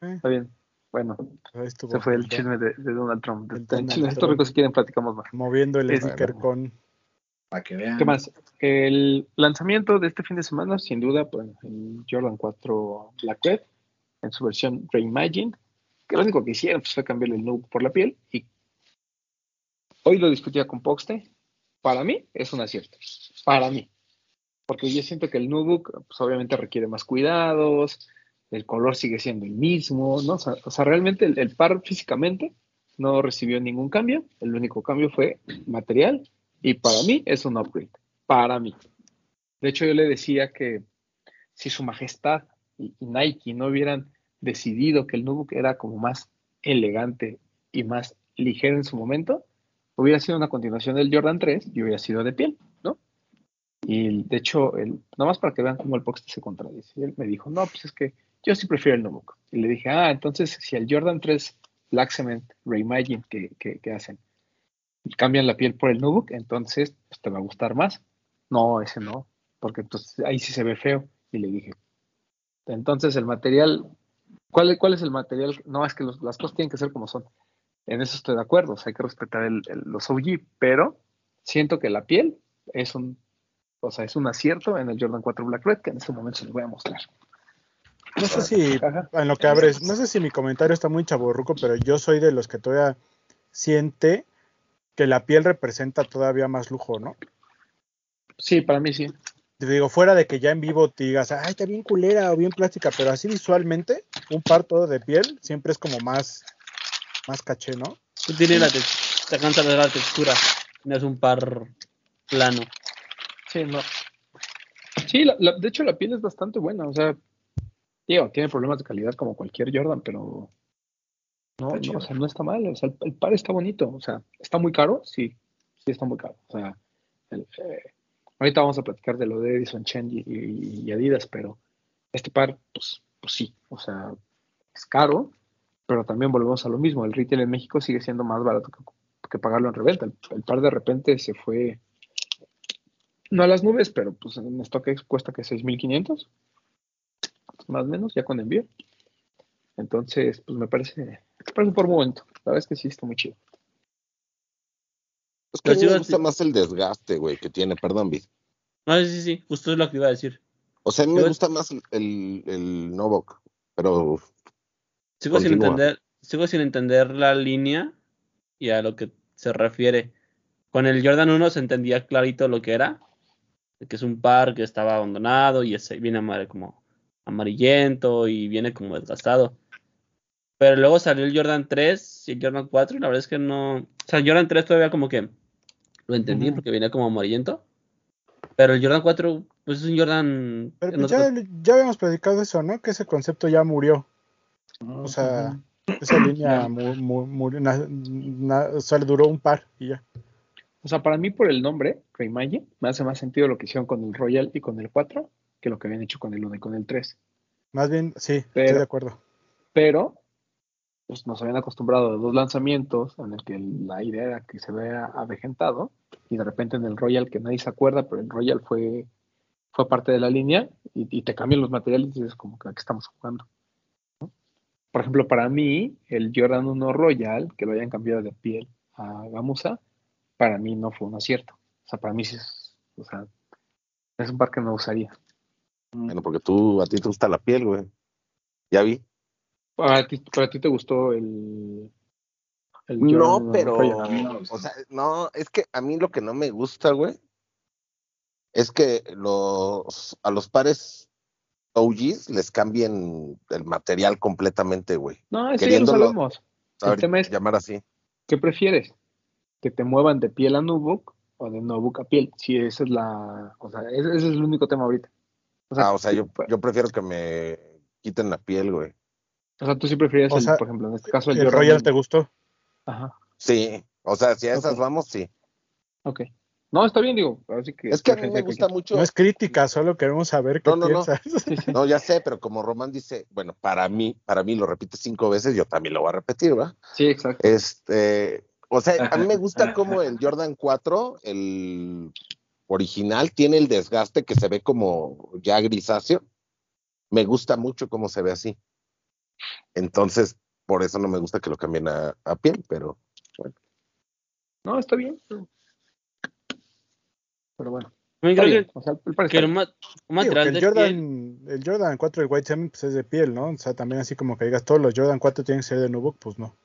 Eh. Está bien. Bueno, se fue el chisme de, Donald Trump. El chisme histórico, si quieren, platicamos más. Moviendo el sticker con para que vean. ¿Qué más? El lanzamiento de este fin de semana, sin duda, pues, el Jordan 4 Black Red, en su versión Reimagined, que lo único que hicieron pues, fue cambiarle el look por la piel. Y hoy lo discutía con Poxte. Para mí es un acierto. Para mí. Porque yo siento que el notebook, pues obviamente requiere más cuidados, el color sigue siendo el mismo, ¿no? O sea, realmente el, el par físicamente no recibió ningún cambio. El único cambio fue material y para mí es un upgrade. Para mí. De hecho, yo le decía que si su majestad y, Nike no hubieran decidido que el Nubuck era como más elegante y más ligero en su momento, hubiera sido una continuación del Jordan 3 y hubiera sido de piel, ¿no? Y de hecho, el, más para que vean cómo el Box se contradice. Él me dijo, no, pues es que yo sí prefiero el Nubuck. Y le dije, ah, entonces si el Jordan 3 Black Cement Reimagine que, que, hacen cambian la piel por el Nubuck, entonces pues, te va a gustar más. No, ese no, porque entonces ahí sí se ve feo. Y le dije, entonces el material, ¿cuál, cuál es el material? No, es que las cosas tienen que ser como son. En eso estoy de acuerdo, hay que respetar el, los OG, pero siento que la piel es un, o sea, es un acierto en el Jordan 4 Black Red que en este momento se les voy a mostrar. No sé si en lo que abres, no sé si mi comentario está muy chaborruco, pero yo soy de los que todavía siente que la piel representa todavía más lujo, ¿no? Sí, para mí sí. Te digo, fuera de que ya en vivo te digas, ay, está bien culera o bien plástica, pero así visualmente, un par todo de piel siempre es como más, más caché, ¿no? tiene la te cansa de la textura, no es un par plano. Sí, no. Sí, de hecho la piel es bastante buena, o sea, digo, tiene problemas de calidad como cualquier Jordan, pero no, no, o sea, no está mal, o sea, el, par está bonito, o sea, está muy caro, sí, sí está muy caro, o sea, eh, ahorita vamos a platicar de lo de Edison Chen y, Adidas, pero este par, pues, pues sí, o sea, es caro, pero también volvemos a lo mismo, el retail en México sigue siendo más barato que, pagarlo en reventa, el, par de repente se fue, no a las nubes, pero pues en StockX cuesta que 6.500, más o menos, ya con envío. Entonces, pues me parece, parece por momento. La verdad es que sí está muy chido. Es que a mí me gusta más el desgaste, güey, que tiene, perdón, Vid. No, sí, sí, justo es lo que iba a decir. O sea, a mí me gusta más el, el Novok, pero. Sigo sin, entender, sigo sin entender la línea y a lo que se refiere. Con el Jordan 1 se entendía clarito lo que era, que es un par que estaba abandonado y ese viene como amarillento y viene como desgastado. Pero luego salió el Jordan 3 y el Jordan 4 y la verdad es que no... O sea, el Jordan 3 todavía como que lo entendí porque viene como amarillento. Pero el Jordan 4, pues es un Jordan... Pero pues ya, ya, habíamos predicado eso, ¿no? Que ese concepto ya murió. O sea, esa línea murió, o sea, duró un par y ya. O sea, para mí por el nombre, Reimaye, me hace más sentido lo que hicieron con el Royal y con el 4 que lo que habían hecho con el 1 y con el 3. Más bien, sí, estoy de acuerdo. Pero, pues nos habían acostumbrado a dos lanzamientos en el que la idea era que se vea avejentado y de repente en el Royal, que nadie se acuerda, pero el Royal fue, fue parte de la línea y, te cambian los materiales y dices como que aquí estamos jugando. Por ejemplo, para mí, el Jordan 1 Royal, que lo hayan cambiado de piel a gamuza, para mí no fue un acierto. O sea, para mí sí es, o sea, es un par que no usaría. Bueno, porque tú, a ti te gusta la piel, güey. Ya vi. ¿Para ti, para ti te gustó el, no, pero, o sea, no, es que a mí lo que no me gusta, güey, es que los, a los pares OGs les cambien el material completamente, güey. No, eso ya lo sabemos. El tema es, llamar así. ¿Qué prefieres? que te muevan de piel a notebook o de notebook a piel. Si esa es la, o sea, ese, es el único tema ahorita. ah, o sea, yo, yo prefiero que me quiten la piel, güey. O sea, tú sí prefieres, por ejemplo, en este caso el, el Royal te gustó. Ajá. Sí, o sea, si a esas vamos, sí. Ok. No, está bien, digo. Así que es que a mí me gusta mucho. No es crítica, solo queremos saber qué no, no, piensas. No. no, ya sé, pero como Román dice, bueno, para mí, para mí lo repite cinco veces, yo también lo voy a repetir, ¿verdad? Sí, exacto. Este, o sea, a mí me gusta como el Jordan 4, el original, tiene el desgaste que se ve como ya grisáceo. Me gusta mucho cómo se ve así. Entonces, por eso no me gusta que lo cambien a, piel, pero bueno. No, está bien. Pero bueno. el, Jordan, el Jordan 4 de White Cement pues es de piel, ¿no? O sea, también así como que digas, todos los Jordan 4 tienen que ser de nuevo, pues no.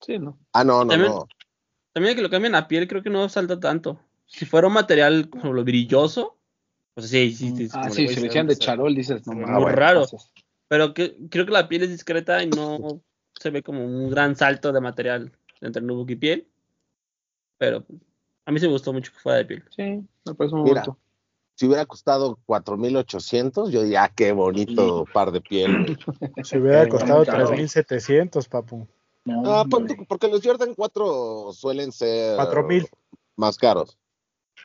Sí, ¿no? Ah, no, no, también, no. También que lo cambien a piel creo que no salta tanto. Si fuera un material como lo brilloso, pues sí, sí, sí. Ah, sí, si echan de charol, dices, no, muy raro. Pero que, creo que la piel es discreta y no se ve como un gran salto de material entre nubuk y piel. Pero a mí se me gustó mucho que fuera de piel. Sí, me parece muy Mira, Si hubiera costado 4.800, yo diría, ah, qué bonito par de piel. Si hubiera costado 3.700, papu. Ah, porque los Jordan 4 suelen ser 4000 más caros.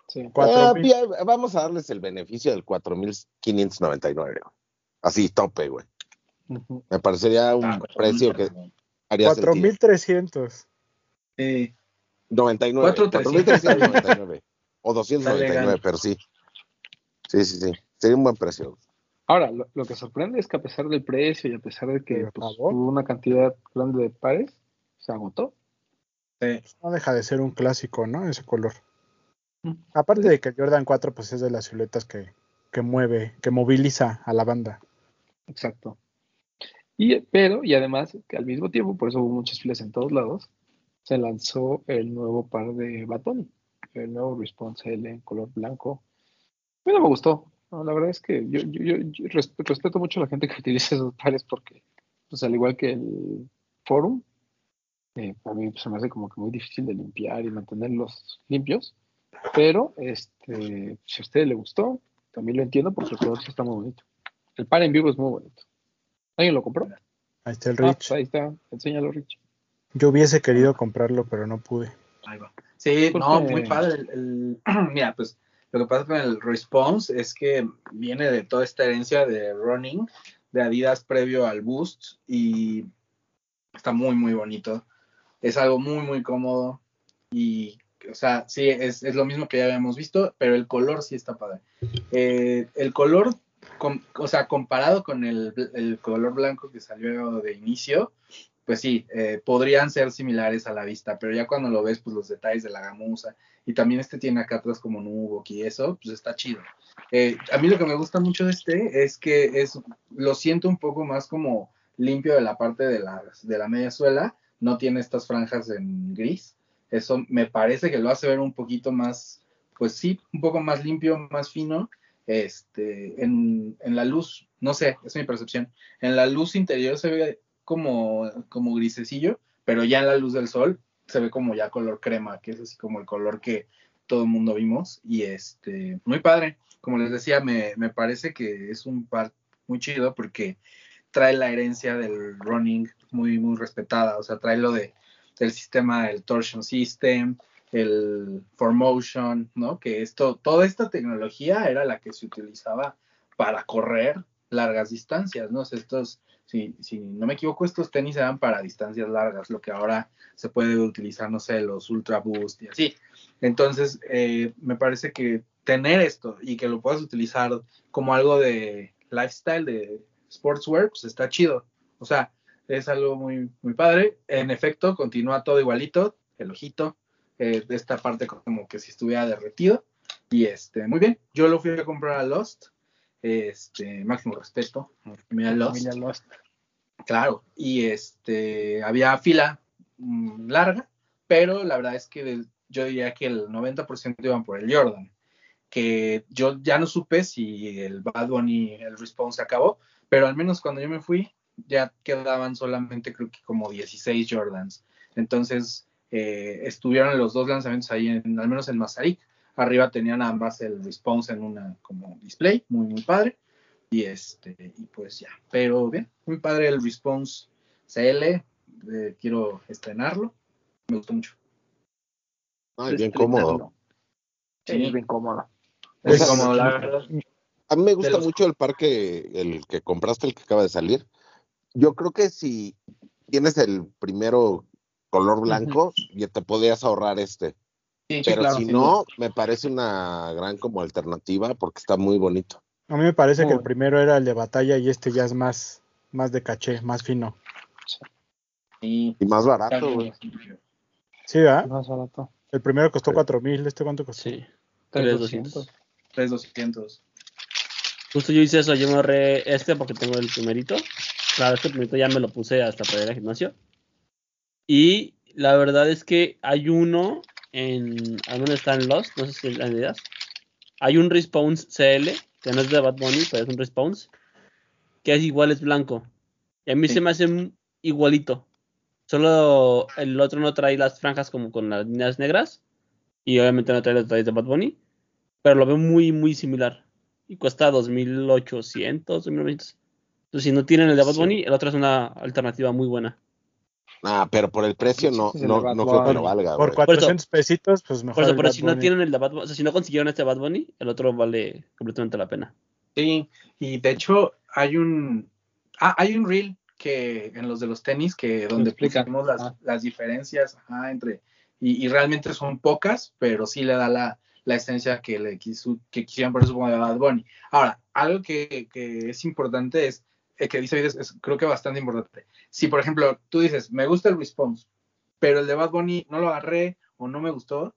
Sí. Ah, vamos a darles el beneficio del 4599. Así, tope, güey. Me parecería un ah, precio que haría 4300. Eh, 99. 4399. o 299, pero sí. Sí, sí, sí. Sería un buen precio. Ahora, lo, que sorprende es que a pesar del precio y a pesar de que pues, hubo una cantidad grande de pares, se agotó. No deja de ser un clásico, ¿no? Ese color. Mm. Aparte de que Jordan 4 pues es de las siluetas que, que mueve, que moviliza a la banda. Exacto. Y, pero, y además, que al mismo tiempo, por eso hubo muchas filas en todos lados, se lanzó el nuevo par de Batoni, el nuevo Response L en color blanco. A mí no me gustó, no, la verdad es que yo, yo, yo respeto, mucho a la gente que utiliza esos pares porque, pues al igual que el forum, eh, a mí se me hace como que muy difícil de limpiar y mantenerlos limpios. Pero, este, si a usted le gustó, también lo entiendo porque el color sí está muy bonito. El par en vivo es muy bonito. ¿Alguien lo compró? Ahí está el ah, Rich. Pues ahí está, enséñalo, Rich. Yo hubiese querido comprarlo, pero no pude. Ahí va. Sí, no, muy padre. el, mira, pues lo que pasa con el Response es que viene de toda esta herencia de running de Adidas previo al Boost y está muy, muy bonito. Es algo muy, muy cómodo y, o sea, sí, es, lo mismo que ya habíamos visto, pero el color sí está padre. Eh, el color, o sea, comparado con el, el color blanco que salió de inicio, pues sí, eh, podrían ser similares a la vista, pero ya cuando lo ves, pues los detalles de la gamuza, y también este tiene acá atrás como nubo y eso, pues está chido. Eh, a mí lo que me gusta mucho de este es que es, lo siento un poco más como limpio de la parte de la, de la media suela, no tiene estas franjas en gris, eso me parece que lo hace ver un poquito más, pues sí, un poco más limpio, más fino, este, en, en la luz, no sé, es mi percepción, en la luz interior se ve como, como grisecillo, pero ya en la luz del sol se ve como ya color crema, que es así como el color que todo el mundo vimos. Y este, muy padre. Como les decía, me, me parece que es un par muy chido porque trae la herencia del running muy, muy respetada. O sea, trae lo de, del sistema, el torsion system, el motion, ¿no? Que esto, toda esta tecnología era la que se utilizaba para correr largas distancias, ¿no? estos si, si no me equivoco, estos tenis eran para distancias largas, lo que ahora se puede utilizar, no sé, los Ultra Boost y así. Entonces, eh, me parece que tener esto y que lo puedas utilizar como algo de lifestyle, de sportswear, pues está chido. O sea, es algo muy, muy padre. En efecto, continúa todo igualito, el ojito, eh, esta parte como que si estuviera derretido. Y este, muy bien, yo lo fui a comprar a Lost este, máximo respeto, familia Lost. Claro, y este, había fila mm, larga, pero la verdad es que yo diría que el 90% iban por el Jordan, que yo ya no supe si el Bad Bunny, el Response acabó, pero al menos cuando yo me fui, ya quedaban solamente creo que como 16 Jordans. Entonces, eh, estuvieron los dos lanzamientos ahí, en, al menos en Mazarik, Arriba tenían ambas el response en una como display, muy, muy padre. Y este, y pues ya. Pero bien, muy padre el response CL. Eh, quiero estrenarlo. Me gustó mucho. Ay, bien cómodo. Sí, bien cómodo. Es cómodo, la verdad. A mí me gusta mucho el parque, el que compraste, el que acaba de salir. Yo creo que si tienes el primero color blanco, ya te podías ahorrar este. Pero si no, me parece una gran como alternativa porque está muy bonito. A mí me parece que el primero era el de batalla y este ya es más, más de caché, más fino. Y más barato, Sí, ¿verdad? Más barato. El primero costó cuatro mil, ¿este cuánto costó? Sí, 3200. 3200. Justo yo hice eso, yo me ahorré este porque tengo el primerito. Claro, este primerito ya me lo puse hasta para ir al gimnasio. Y la verdad es que hay uno en ¿a dónde están los? No sé si ideas. Hay un response CL, que no es de Bad Bunny, pero es un response, que es igual, es blanco. Y a mí se me hace igualito. Solo el otro no trae las franjas como con las líneas negras. Y obviamente no trae los detalles de Bad Bunny. Pero lo veo muy, muy similar. Y cuesta 2.800, 2.900. Entonces, si no tienen el de Bad Bunny, el otro es una alternativa muy buena. Ah, pero por el precio no, no, no creo que lo valga. Por 400 pesitos, pues mejor. Por eso, pero si no tienen el de Bad Bunny, o sea, si no consiguieron este Bad Bunny, el otro vale completamente la pena. Sí, y de hecho hay un ah, hay un reel que en los de los tenis que donde explicamos las, ah. las diferencias entre y, y, realmente son pocas, pero sí le da la, la esencia que le quiso, que quisieran por eso como de Bad Bunny. Ahora, algo que, que es importante es que dice es, creo que bastante importante. Si, por ejemplo, tú dices, me gusta el response, pero el de Bad Bunny no lo agarré o no me gustó,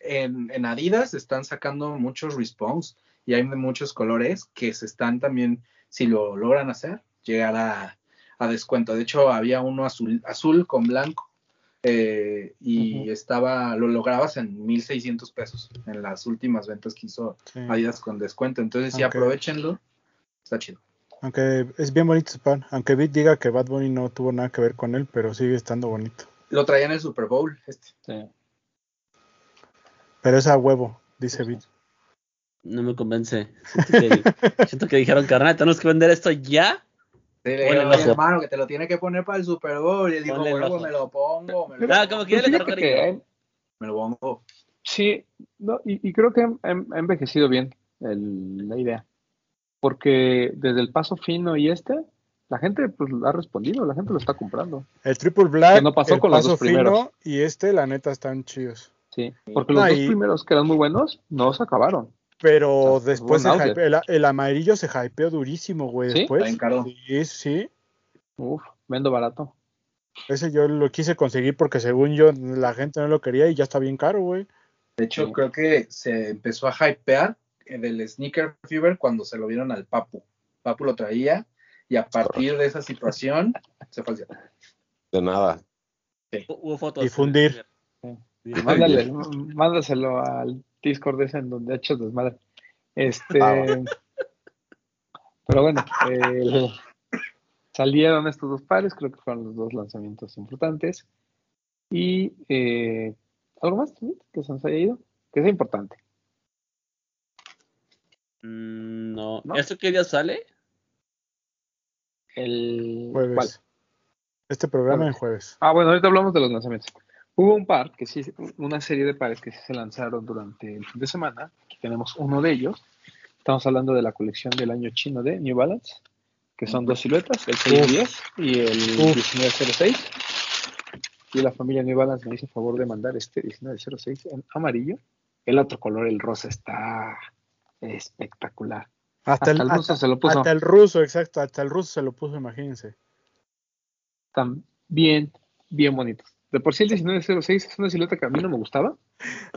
en, en Adidas están sacando muchos response y hay muchos colores que se están también, si lo logran hacer, llegar a, a descuento. De hecho, había uno azul, azul con blanco eh, y estaba, lo lograbas en 1600 pesos en las últimas ventas que hizo Adidas con descuento. Entonces, sí, aprovechenlo, está chido. Aunque es bien bonito ese pan. Aunque Beat diga que Bad Bunny no tuvo nada que ver con él, pero sigue estando bonito. Lo traía en el Super Bowl, este. Sí. Pero es a huevo, dice Beat. No me convence. Siento que, dijeron, carnal, tenemos que vender esto ya. Sí, le hermano, que te lo tiene que poner para el Super Bowl. Y él dijo, bueno, pues me lo pongo. Me lo, ah, como que le Me lo pongo. Sí, no, y, y creo que ha, envejecido bien el, la idea porque desde el paso fino y este, la gente pues ha respondido, la gente lo está comprando. El Triple Black, no pasó el con paso los dos fino y este, la neta, están chidos. Sí, porque los dos primeros que eran muy buenos no se acabaron. Pero después el, amarillo se hypeó durísimo, güey. ¿Sí? Después. Sí, sí. Uf, vendo barato. Ese yo lo quise conseguir porque según yo la gente no lo quería y ya está bien caro, güey. De hecho, creo que se empezó a hypear del Sneaker Fever cuando se lo vieron al Papu. Papu lo traía y a partir de esa situación se fue De nada. Sí. Hubo fotos. Difundir. Mándale, mándaselo al Discord ese en donde ha hecho desmadre. Este. Ah, pero bueno, salieron estos dos pares, creo que fueron los dos lanzamientos importantes. Y eh, algo más que se nos haya ido, que es importante. Mm, no. ¿Esto qué día sale? El jueves. Este programa en jueves. Ah, bueno, ahorita hablamos de los lanzamientos. Hubo un par, que sí, una serie de pares que sí se lanzaron durante el fin de semana. Aquí tenemos uno de ellos. Estamos hablando de la colección del año chino de New Balance, que son dos siluetas, el 610 y el 1906. Y la familia New Balance me hizo favor de mandar este 1906 en amarillo. El otro color, el rosa, está espectacular. Hasta, el, ruso se lo puso. Hasta el ruso, exacto, hasta el ruso se lo puso, imagínense. Están bien, bien bonitos. De por sí el 1906 es una silueta que a mí no me gustaba.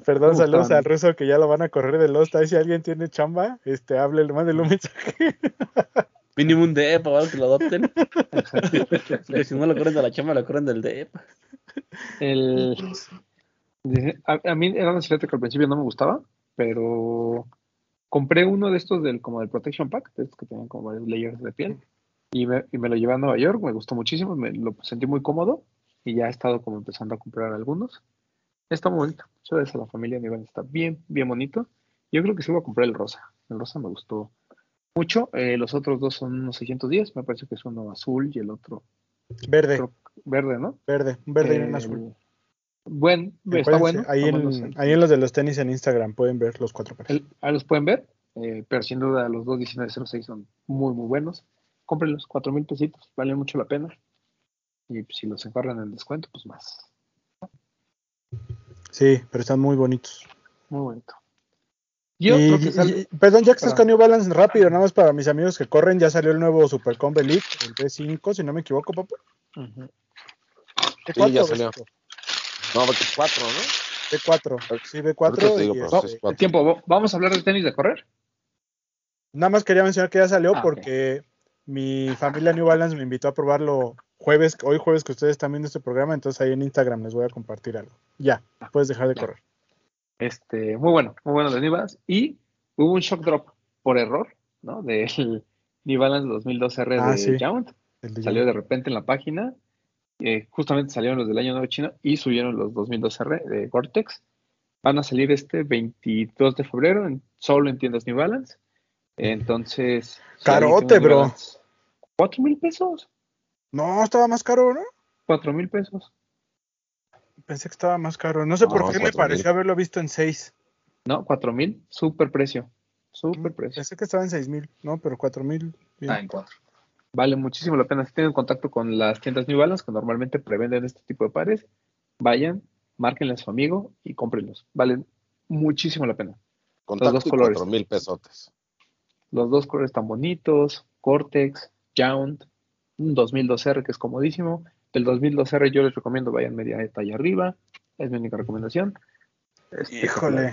Perdón, saludos al ruso que ya lo van a correr de Lost. Ahí si alguien tiene chamba, este, hable, mándele un mensaje. Mínimo un DEP, para que lo adopten. si no lo corren de la chamba, lo corren del DEP. El, a, mí era una silueta que al principio no me gustaba, pero compré uno de estos del como del Protection Pack, de estos que tenían como varios layers de piel, y me, y me lo llevé a Nueva York, me gustó muchísimo, me lo sentí muy cómodo y ya he estado como empezando a comprar algunos. Está muy bonito. Eso es la familia Nivel, está bien, bien bonito. Yo creo que sí voy a comprar el rosa. El rosa me gustó mucho. Eh, los otros dos son unos 610. Me parece que es uno azul y el otro verde. verde, ¿no? Verde, verde y un azul. Bueno, está bueno. Ahí, en, ahí en los de los tenis en Instagram pueden ver los cuatro pares. ahí los pueden ver, eh, pero sin duda los dos 1906 son muy, muy buenos. Cómprenlos, cuatro mil pesitos, vale mucho la pena. Y si los encargan en descuento, pues más. Sí, pero están muy bonitos. Muy bonito. Y, otro que sale... perdón, ya que estás con New Balance, rápido, nada más para mis amigos que corren, ya salió el nuevo Super Combo Elite, el B5, si no me equivoco, papá. Sí, ya salió. No, B4, ¿no? B4, sí, B4. Y tiempo, ¿vamos a hablar de tenis de correr? Nada más quería mencionar que ya salió ah, porque mi familia New Balance me invitó a probarlo jueves, hoy jueves que ustedes están viendo este programa, entonces ahí en Instagram les voy a compartir algo. Ya, ah, puedes dejar de correr. Este, muy bueno, muy bueno de New Balance. Y hubo un shock drop por error, ¿no? Del New Balance 2012R ah, de Giant. Salió de repente en la página. Eh, justamente salieron los del año nuevo chino y subieron los 2012R de Gore-Tex. Van a salir este 22 de febrero en, solo en tiendas New Balance. Entonces. Carote, bro. ¿Cuatro mil pesos? No, estaba más caro, ¿no? Cuatro mil pesos. Pensé que estaba más caro. No sé por qué me pareció haberlo visto en seis. No, cuatro mil, súper precio. Súper mm, precio. Pensé que estaba en seis mil, no, pero cuatro mil. Ah, en cuatro. Vale muchísimo la pena. Si tienen contacto con las tiendas New Balance, que normalmente prevenden este tipo de pares, vayan, márquenle a su amigo y cómprenlos. Valen muchísimo la pena. Contacto los dos colores. Cuatro mil pesotes. Los dos colores tan bonitos, Cortex, Jount, un 2002R que es comodísimo. El 2002R yo les recomiendo vayan media talla arriba, es mi única recomendación. Híjole.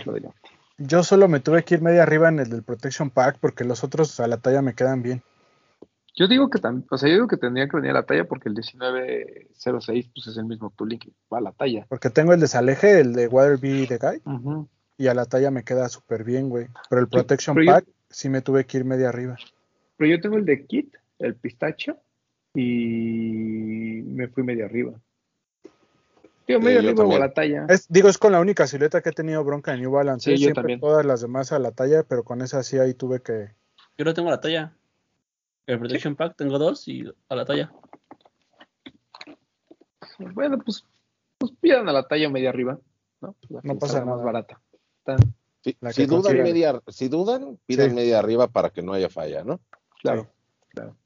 Yo solo me tuve que ir media arriba en el del Protection Pack porque los otros a la talla me quedan bien. Yo digo que también, o sea, yo digo que tendría que venir a la talla porque el 1906 pues es el mismo tooling que va a la talla. Porque tengo el desaleje, el de Waterby de Guy, y a la talla me queda súper bien, güey. Pero el Protection Pack sí me tuve que ir media arriba. Pero yo tengo el de Kit, el pistacho, y me fui media arriba. Digo, medio arriba o a la talla. Es, digo, es con la única silueta que he tenido bronca en New Balance. Sí, yo también. Todas las demás a la talla, pero con esa sí ahí tuve que. Yo no tengo la talla. El Protection Pack tengo dos y a la talla. Bueno, pues, pues pidan a la talla media arriba, ¿no? no pasa nada. más barata. si, dudan media, si dudan, piden media arriba para que no haya falla, ¿no? Claro, claro.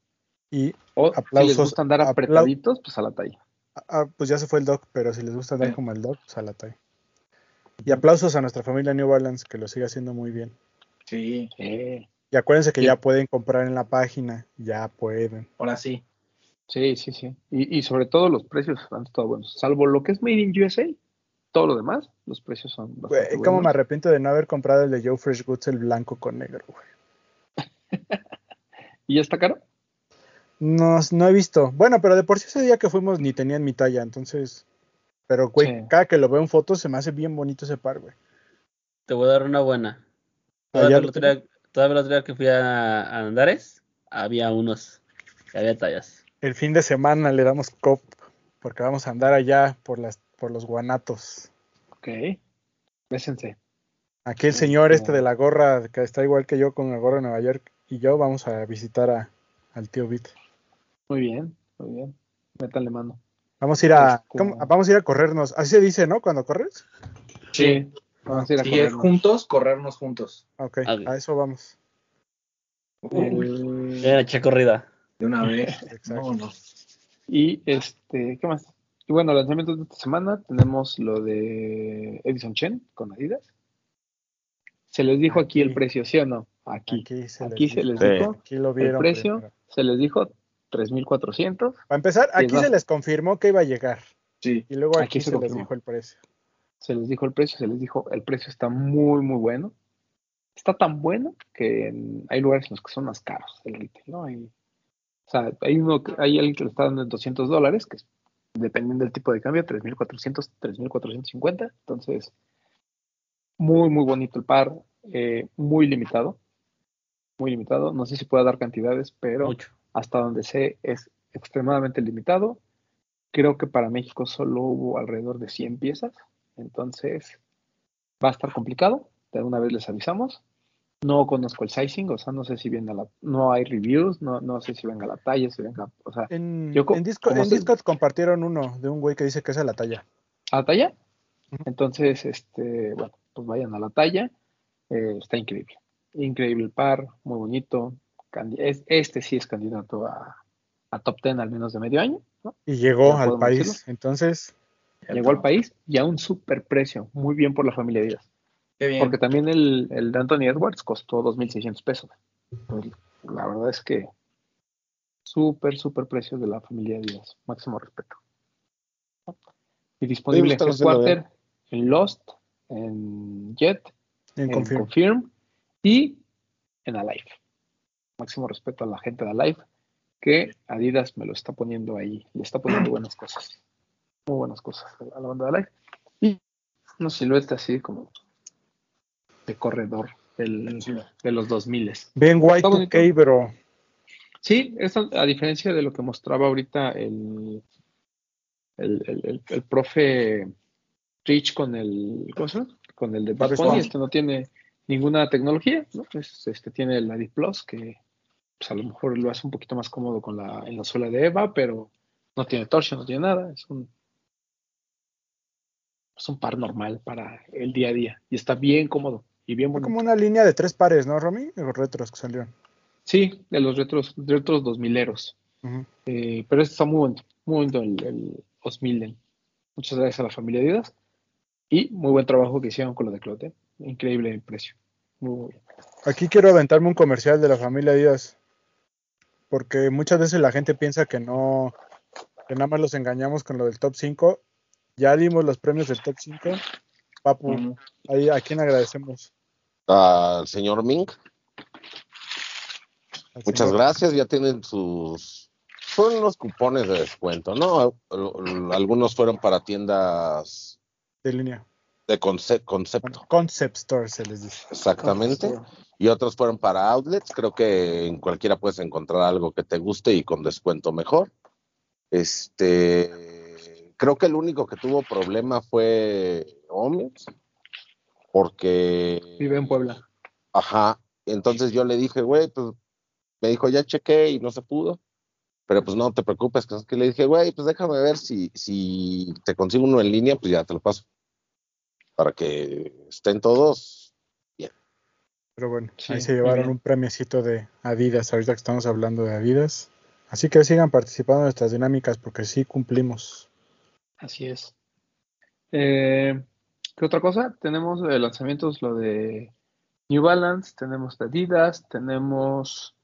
Y aplausos. Si les gusta andar apretaditos, pues a la talla. Ah, pues ya se fue el doc, pero si les gusta andar como el doc, pues a la talla. Y aplausos a nuestra familia New Balance, que lo sigue haciendo muy bien. Sí. Y acuérdense que ya pueden comprar en la página, ya pueden. Ahora sí. Sí, sí, sí. Y, y sobre todo los precios han estado buenos. Salvo lo que es Made in USA, todo lo demás, los precios son bastante Güey, cómo me arrepiento de no haber comprado el de Joe Fresh Goods, el blanco con negro, güey. ¿Y ya está caro? No, no he visto. Bueno, pero de por sí ese día que fuimos ni tenían mi talla, entonces. Pero, güey, cada que lo veo en fotos se me hace bien bonito ese par, güey. Te voy a dar una buena. Todavía, el, otro día, que fui a, Andares, había unos, había tallas. El fin de semana le damos cop, porque vamos a andar allá por las por los guanatos. Ok. Bésense. Aquí el señor este de la gorra, que está igual que yo con la gorra de Nueva York, y yo vamos a visitar a, al tío Bit. Muy bien, muy bien. Métanle mano. Vamos a ir a, vamos a ir a corrernos. Así se dice, ¿no? Cuando corres. Sí. Vamos a ir a corrernos. juntos, corrernos juntos. Ok, a eso vamos. El... corrida. De una vez. Y este, ¿qué más? Y bueno, lanzamientos de esta semana tenemos lo de Edison Chen con Adidas. Se les dijo aquí, el precio, ¿sí o no? Aquí. Aquí se les, dijo. Aquí lo vieron, el precio se les dijo 3.400. Para empezar, aquí se les confirmó que iba a llegar. Sí. Y luego aquí, se, les dijo el precio. Se les dijo el precio, se les dijo el precio está muy, muy bueno. Está tan bueno que hay lugares en los que son más caros el retail, ¿no? Hay, o sea, hay, uno, hay alguien que lo está dando en 200 dólares, que es dependiendo del tipo de cambio, 3.400, 3.450. Entonces, muy, muy bonito el par, eh, muy limitado, muy limitado. No sé si pueda dar cantidades, pero hasta donde sé es extremadamente limitado. Creo que para México solo hubo alrededor de 100 piezas, entonces va a estar complicado. De una vez les avisamos. No conozco el sizing, o sea, no sé si venga la, no hay reviews, no, no sé si venga la talla, si venga, o sea, en, en, Discord, compartieron uno de un güey que dice que es a la talla. ¿A la talla? Entonces, este, bueno, pues vayan a la talla, eh, está increíble, increíble el par, muy bonito, este sí es candidato a, top 10 al menos de medio año, ¿no? Y llegó al país, entonces. Llegó al país y a un super precio, muy bien por la familia Díaz. Porque también el, el, de Anthony Edwards costó 2.600 pesos. la verdad es que súper, súper precios de la familia Díaz. Máximo respeto. Y disponible en Headquarter, en Lost, en Jet, en, Confirm. y en Alive. Máximo respeto a la gente de Alive, que Adidas me lo está poniendo ahí. Le está poniendo buenas cosas. Muy buenas cosas a la banda de Alive. Y una silueta así como de corredor de los 2000. Bien white ok, bro. Sí, a diferencia de lo que mostraba ahorita el, el, el, profe Rich con el, ¿cómo Con el de Bad este no tiene ninguna tecnología, ¿no? este tiene el Adit Plus que pues, a lo mejor lo hace un poquito más cómodo con la, en la suela de Eva, pero no tiene torsión, no tiene nada, es un es un par normal para el día a día y está bien cómodo y bien Como una línea de tres pares, ¿no, Romy? De los retros que salieron. Sí, de los retros, retros 2000 eros. Eh, pero este está muy bueno, muy bueno el, el 2000. Muchas gracias a la familia Adidas. Y muy buen trabajo que hicieron con lo de Clote. Increíble el precio. Muy, bien. Aquí quiero aventarme un comercial de la familia Adidas. Porque muchas veces la gente piensa que no, que nada más los engañamos con lo del top 5. Ya dimos los premios del top 5 Papu, ahí, ¿a quién agradecemos? Al señor Mink. Muchas gracias, ya tienen sus... Fueron unos cupones de descuento, ¿no? Algunos fueron para tiendas... De línea. De concepto. Concept Store se les dice. Exactamente. Y otros fueron para outlets. Creo que en cualquiera puedes encontrar algo que te guste y con descuento mejor. Este creo que el único que tuvo problema fue Omex, porque... Vive en Puebla. Ajá, entonces yo le dije, güey, pues me dijo, ya chequé y no se pudo. Pero pues no te preocupes, que le dije, güey, pues déjame ver si, si te consigo uno en línea, pues ya te lo paso. Para que estén todos bien. Pero bueno, ahí se llevaron un premiecito de Adidas, ahorita que estamos hablando de Adidas. Así que sigan participando en nuestras dinámicas porque sí cumplimos. Así es. Eh, ¿Qué otra cosa? Tenemos de lanzamientos lo de New Balance, tenemos de Adidas, tenemos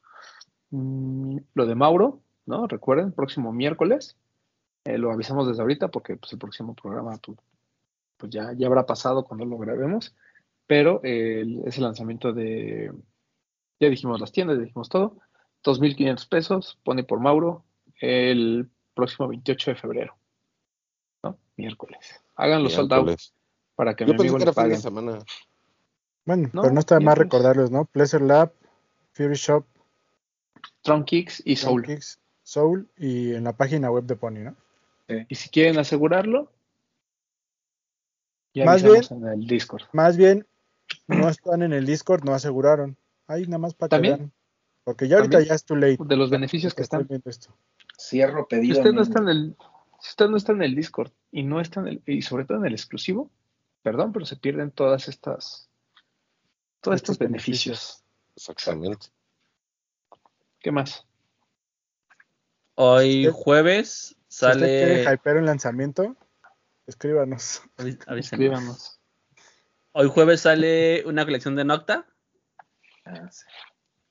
mm, lo de Mauro, ¿no? Recuerden, próximo miércoles. Eh, lo avisamos desde ahorita porque pues, el próximo programa pues, pues ya, ya habrá pasado cuando lo grabemos. Pero es el lanzamiento de, ya dijimos las tiendas, ya dijimos todo. 2.500 pesos, pone por Mauro, el próximo 28 de febrero. Miércoles. Hagan los soldados para que Yo mi amigo le pague. semana. Bueno, pero no está de más recordarles, ¿no? Pleasure Lab, Fury Shop, Strong Kicks y Soul. Kicks, Soul y en la página web de Pony, ¿no? Y si quieren asegurarlo, ya más bien, en el Discord. Más bien, no están en el Discord, no aseguraron. Ahí nada más para que vean. Porque ya ahorita ya es too late. De los beneficios que están. Esto. Cierro pedido. Si usted no está en el, si usted no está en el Discord y no está en el, y sobre todo en el exclusivo, perdón, pero se pierden todas estas, todos estos beneficios. Exactamente. ¿Qué más? Hoy jueves sale. Si usted quiere hyper en lanzamiento, escríbanos. Escríbanos. Hoy jueves sale una colección de Nocta. Ah,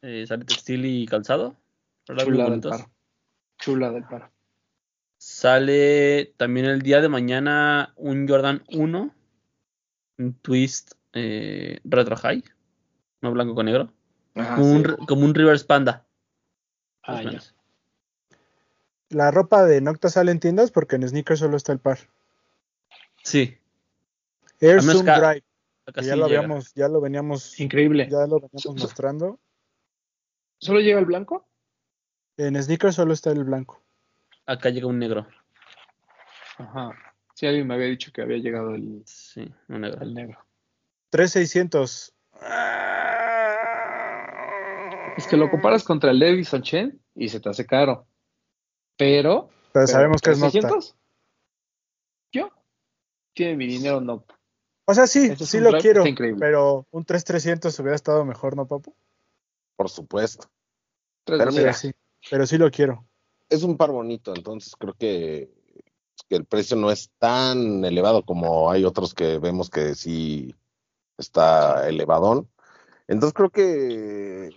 eh, sale textil y calzado. Chula del paro. Chula del paro. Sale también el día de mañana un Jordan 1, un twist eh, retro high, no blanco con negro, como, un, como, un, Rivers Panda. Ah, La ropa de Nocta sale en tiendas porque en sneakers solo está el par. Sí. Air Zoom Drive. ya lo habíamos, ya lo veníamos. Increíble. Ya lo veníamos mostrando. ¿Solo llega el blanco? En sneakers solo está el blanco. Acá llega un negro. Ajá. Sí, alguien me había dicho que había llegado el, sí, un negro. el negro. 3600. Es que lo comparas contra el Davidson Chen y se te hace caro. Pero. Pero, sabemos que es Nocta. Yo. Tiene mi dinero Nocta. O sea, sí, sí lo quiero. Pero un 3300 hubiera estado mejor, ¿no, papu? Por supuesto. Pero, sí, pero sí lo quiero. Es un par bonito, entonces creo que, que el precio no es tan elevado como hay otros que vemos que sí está elevadón. Entonces creo que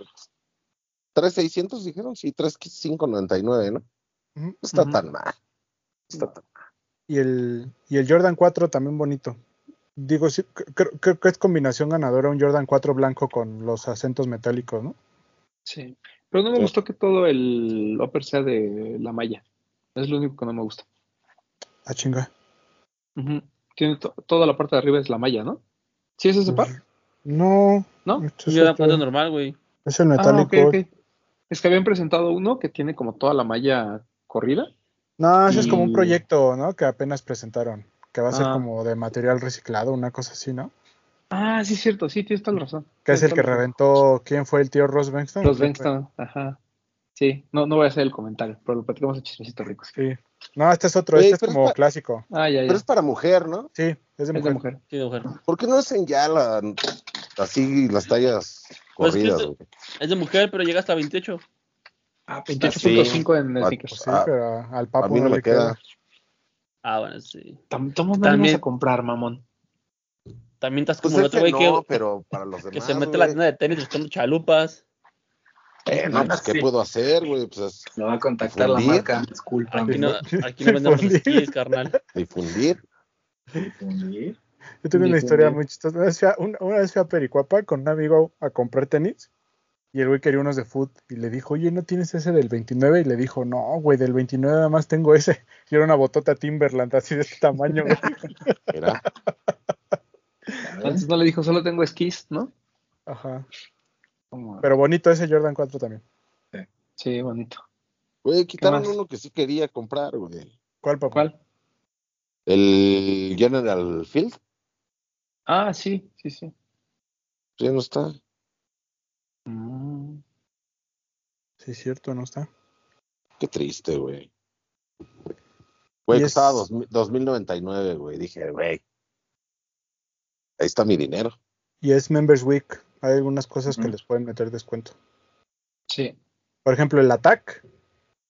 3,600 dijeron, sí, 3,599, ¿no? No está tan mal. Está tan mal. Y el, y el Jordan 4 también bonito. Digo, sí, creo que es combinación ganadora un Jordan 4 blanco con los acentos metálicos, ¿no? Sí, pero no me gustó que todo el upper sea de la malla. Es lo único que no me gusta. Ah, chinga. Tiene toda la parte de arriba es la malla, ¿no? ¿Sí es ese par? No. ¿No? Yo era parte normal, güey. Es el metálico. Ah, es que habían presentado uno que tiene como toda la malla corrida. No, ese es como un proyecto, ¿no? Que apenas presentaron. Que va a ser ah. como de material reciclado, una cosa así, ¿no? Ah, sí, es cierto, sí, tienes toda la razón. Que es el que reventó, ¿quién fue el tío Ross Bengston? Ross Bengston, ajá. Sí, no, no voy a hacer el comentario, pero lo platicamos en chismecitos ricos. Sí. No, este es otro, este es como clásico. Ah, ya, ya. Pero es para mujer, ¿no? Sí, es de mujer. Sí, de mujer. ¿Por qué no hacen ya la, así las tallas pues corridas? es, de, mujer, pero llega hasta 28. Ah, 28.5 en el pues Sí, pero al papo a mí no, le queda. Ah, bueno, sí. Estamos vamos a comprar, mamón. También estás como pues el otro güey no, que, pero para los demás, que se mete la tienda de tenis buscando chalupas. Eh, no, pues, ¿qué puedo hacer, güey? Pues, no va a contactar la marca, disculpa. Aquí no, aquí no vendemos esquís, carnal. Difundir. Difundir. Yo tengo una historia muy chistosa. Una vez, fui a, una, vez fui a Pericuapa con un amigo a comprar tenis y el güey quería unos de foot y le dijo, oye, ¿no tienes ese del 29? Y le dijo, no, güey, del 29 nada más tengo ese. Y era una botota Timberland así de este tamaño, güey. Era. Antes no le dijo, solo tengo esquís, ¿no? Ajá. Pero bonito ese Jordan 4 también. Sí, bonito. Güey, quitaron uno que sí quería comprar, güey. ¿Cuál, papá? ¿Cuál? El General Field. Ah, sí, sí, sí. Ya no está. Mm. Sí, cierto, no está. Qué triste, güey. Güey, costaba 2099, güey. Dije, güey, ahí está mi dinero. Y es Members Week. Hay algunas cosas que les pueden meter descuento. Sí. Por ejemplo, el Attack,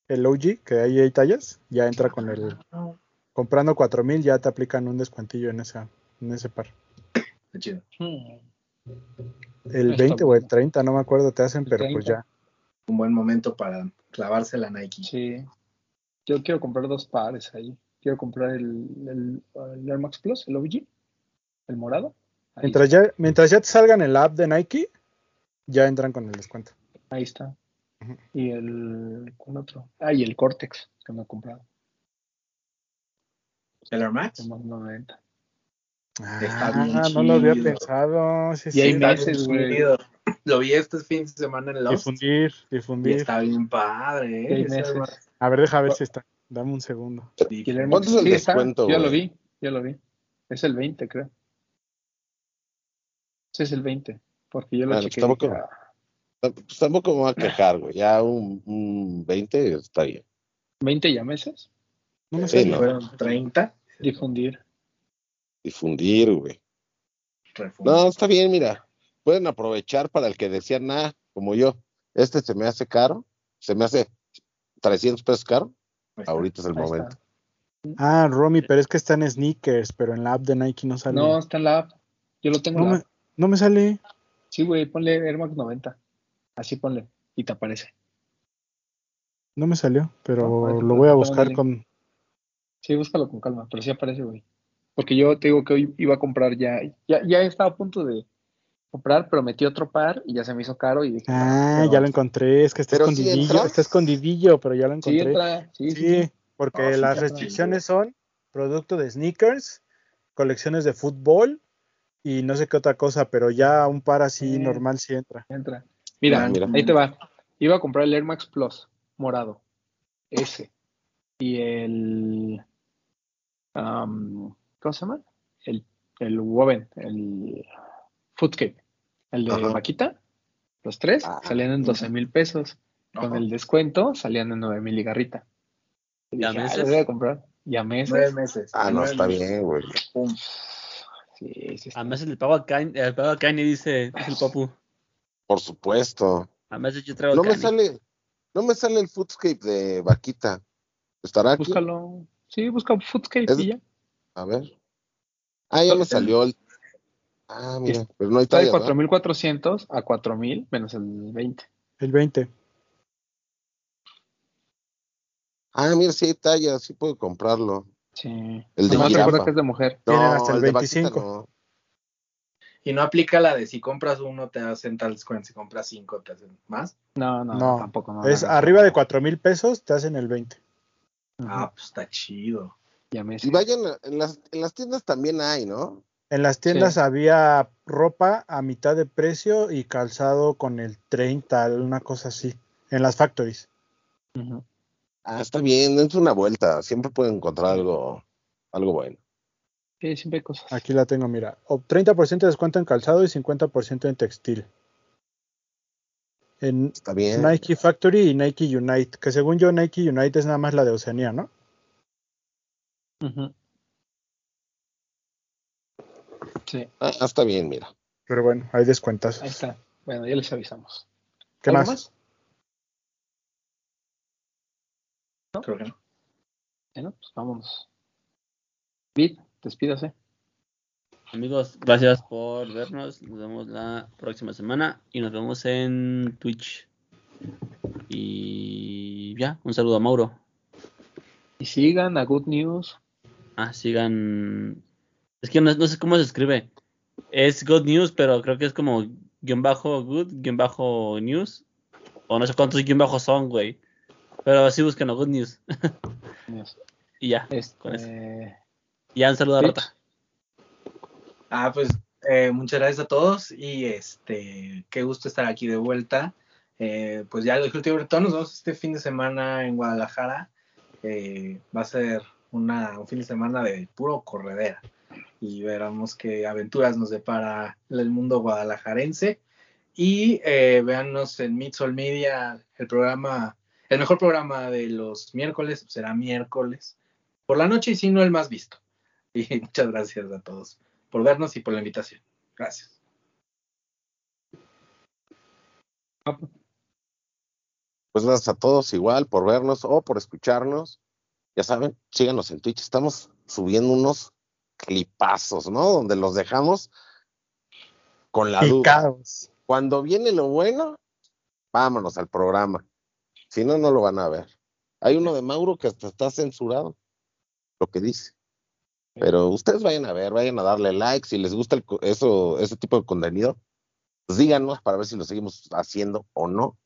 el OG, que ahí hay tallas, ya entra con el. Comprando 4000 ya te aplican un descuentillo en, esa, en ese par. chido. El 20 o el 30, no me acuerdo, te hacen, pero pues ya. un buen momento para clavarse la Nike. Sí. Yo quiero comprar dos pares ahí. Quiero comprar el, el, Air Max Plus, el OG, el morado. Mientras ya, mientras ya te salgan el app de Nike, ya entran con el descuento. Ahí está. Y el. ¿Cuál otro? Ah, y el Cortex que me he comprado. ¿El Air Max? El 90. Ah, no lo había pensado. y hay meses, güey. Lo vi este fin de semana en Lost. Difundir, difundir. está bien padre. ¿eh? A ver, deja ver si está. Dame un segundo. ¿Cuánto es el descuento? ya lo vi, ya lo vi. Es el 20, creo. Sí, es el 20. Porque yo lo bueno, chequé. Tampoco, pues tampoco me a quejar, güey. Ya un, un 20 está bien. ¿20 ya meses? No me sé, fueron 30. Difundir. Difundir, güey. No, está bien, mira. Pueden aprovechar para el que decía, nada, como yo. Este se me hace caro, se me hace 300 pesos caro. Ahorita es el momento. Ah, Romy, pero es que está en sneakers, pero en la app de Nike no sale. No, está en la app. Yo lo tengo no, en la me, no me sale. Sí, güey, ponle Air Max 90. Así ponle y te aparece. No me salió, pero lo voy a buscar con. Sí, búscalo con calma, pero sí aparece, güey. Porque yo te digo que hoy iba a comprar ya, ya, ya estaba a punto de comprar, pero metí otro par y ya se me hizo caro y dije, ah, ya lo encontré, es que está escondidillo, está escondidillo, pero ya lo encontré. Sí, sí, porque las restricciones son producto de sneakers, colecciones de fútbol y no sé qué otra cosa, pero ya un par así normal sí entra. Entra. Mira, mira, ahí te va. Iba a comprar el Air Max Plus morado, ese, y el, ¿cómo se llama? El, el Woven, el Foodscape, el de Maquita, los tres, ah, salían en 12 mil pesos. Con el descuento salían en 9 mil y garrita. ¿Ya ah, meses? voy a comprar. Ya meses. Nueve meses. Ah, no, está bien, güey. Sí, sí A meses le pago a Kanye, el pago a Kanye dice, el papu. Por supuesto. A meses yo traigo no me sale, no me sale el Foodscape de Vaquita. ¿Estará aquí? Búscalo. Sí, busca Foodscape y ya. A ver. Ah, ya me salió el, Ah, mira, pero no hay Está de 4.400 a 4.000 menos el 20. El 20. Ah, mira, sí hay talla, sí puedo comprarlo. Sí. El de no recuerdo que es de mujer. Tienen hasta el, 25. Y no aplica la de si compras uno te hacen tal descuento, si compras cinco te hacen más. No, no, no tampoco. No, es arriba de cuatro mil pesos te hacen el 20. Ah, pues está chido. Ya me y vayan, en las, en las tiendas también hay, ¿no? En las tiendas había ropa a mitad de precio y calzado con el 30, una cosa así, en las factories. Ah, está bien, es una vuelta, siempre pueden encontrar algo, algo bueno. Sí, siempre hay cosas. Aquí la tengo, mira, 30% de descuento en calzado y 50% en textil. En está bien. Nike Factory y Nike Unite, que según yo Nike Unite es nada más la de Oceanía, ¿no? Sí. Ah, está bien, mira. Pero bueno, hay descuentas. Ahí está. Bueno, ya les avisamos. ¿Qué más? ¿No? Creo que no. Bueno, pues vámonos. Bit, despídase. Amigos, gracias por vernos. Nos vemos la próxima semana y nos vemos en Twitch. Y ya, un saludo a Mauro. Y sigan a Good News. Ah, sigan es que no, sé cómo se escribe. Es Good News, pero creo que es como guion bajo good, guion bajo news. O no sé cuántos guion bajos son, güey. Pero así buscan a Good News. y ya, este... con eso. Ya un saludo a Rota. Ah, pues eh, muchas gracias a todos y este, qué gusto estar aquí de vuelta. Eh, pues ya lo dije último nos vemos este fin de semana en Guadalajara. Eh, va a ser una, un fin de semana de puro corredera y veremos qué aventuras nos depara el mundo guadalajarense. Y eh, véanos en Midsol Media, el programa, el mejor programa de los miércoles, será miércoles por la noche y si no el más visto. Y muchas gracias a todos por vernos y por la invitación. Gracias. Pues gracias a todos igual por vernos o por escucharnos. Ya saben, síganos en Twitch. Estamos subiendo unos clipazos, ¿no? Donde los dejamos con la duda. Cuando viene lo bueno, vámonos al programa. Si no, no lo van a ver. Hay uno de Mauro que hasta está censurado, lo que dice. Pero ustedes vayan a ver, vayan a darle like. Si les gusta eso, ese tipo de contenido, pues díganos para ver si lo seguimos haciendo o no.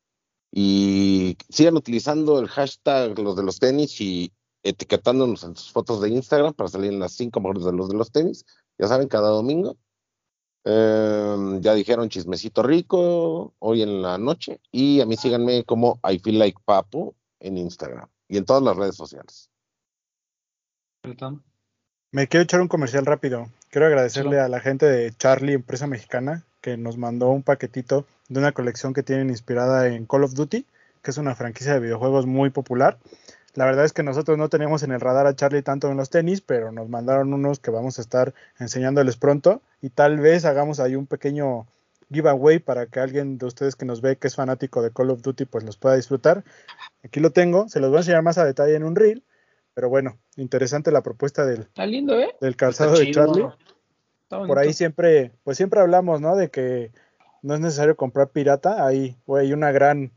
Y sigan utilizando el hashtag los de los tenis y etiquetándonos en sus fotos de Instagram para salir en las cinco mejores de los de los tenis. Ya saben, cada domingo. Em, ya dijeron chismecito rico hoy en la noche. Y a mí síganme como I Feel Like Papu en Instagram y en todas las redes sociales. Me quiero echar un comercial rápido. Quiero agradecerle a la gente de Charlie, empresa mexicana, que nos mandó un paquetito de una colección que tienen inspirada en Call of Duty, que es una franquicia de videojuegos muy popular. La verdad es que nosotros no teníamos en el radar a Charlie tanto en los tenis, pero nos mandaron unos que vamos a estar enseñándoles pronto y tal vez hagamos ahí un pequeño giveaway para que alguien de ustedes que nos ve que es fanático de Call of Duty pues los pueda disfrutar. Aquí lo tengo, se los voy a enseñar más a detalle en un reel, pero bueno, interesante la propuesta del, ¿eh? del calzado de Charlie. Por ahí siempre, pues siempre hablamos, ¿no? De que no es necesario comprar pirata, ahí hay una gran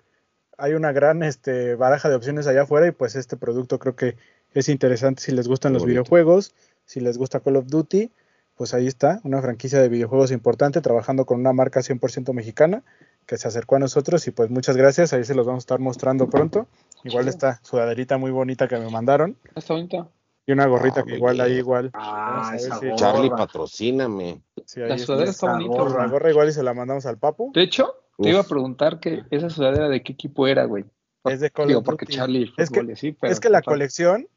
hay una gran este, baraja de opciones allá afuera y pues este producto creo que es interesante si les gustan los videojuegos, si les gusta Call of Duty, pues ahí está, una franquicia de videojuegos importante trabajando con una marca 100% mexicana que se acercó a nosotros y pues muchas gracias, ahí se los vamos a estar mostrando pronto. Igual esta sudaderita muy bonita que me mandaron. Está bonita. Y una gorrita ah, que igual ahí igual. Ah, Charlie, patrocíname. la sudadera está, bonita. La gorra igual y se la mandamos al papu. De hecho, te iba a preguntar que esa sudadera de qué equipo era, güey. Es de Digo, porque Charlie es que, sí, pero es que la colección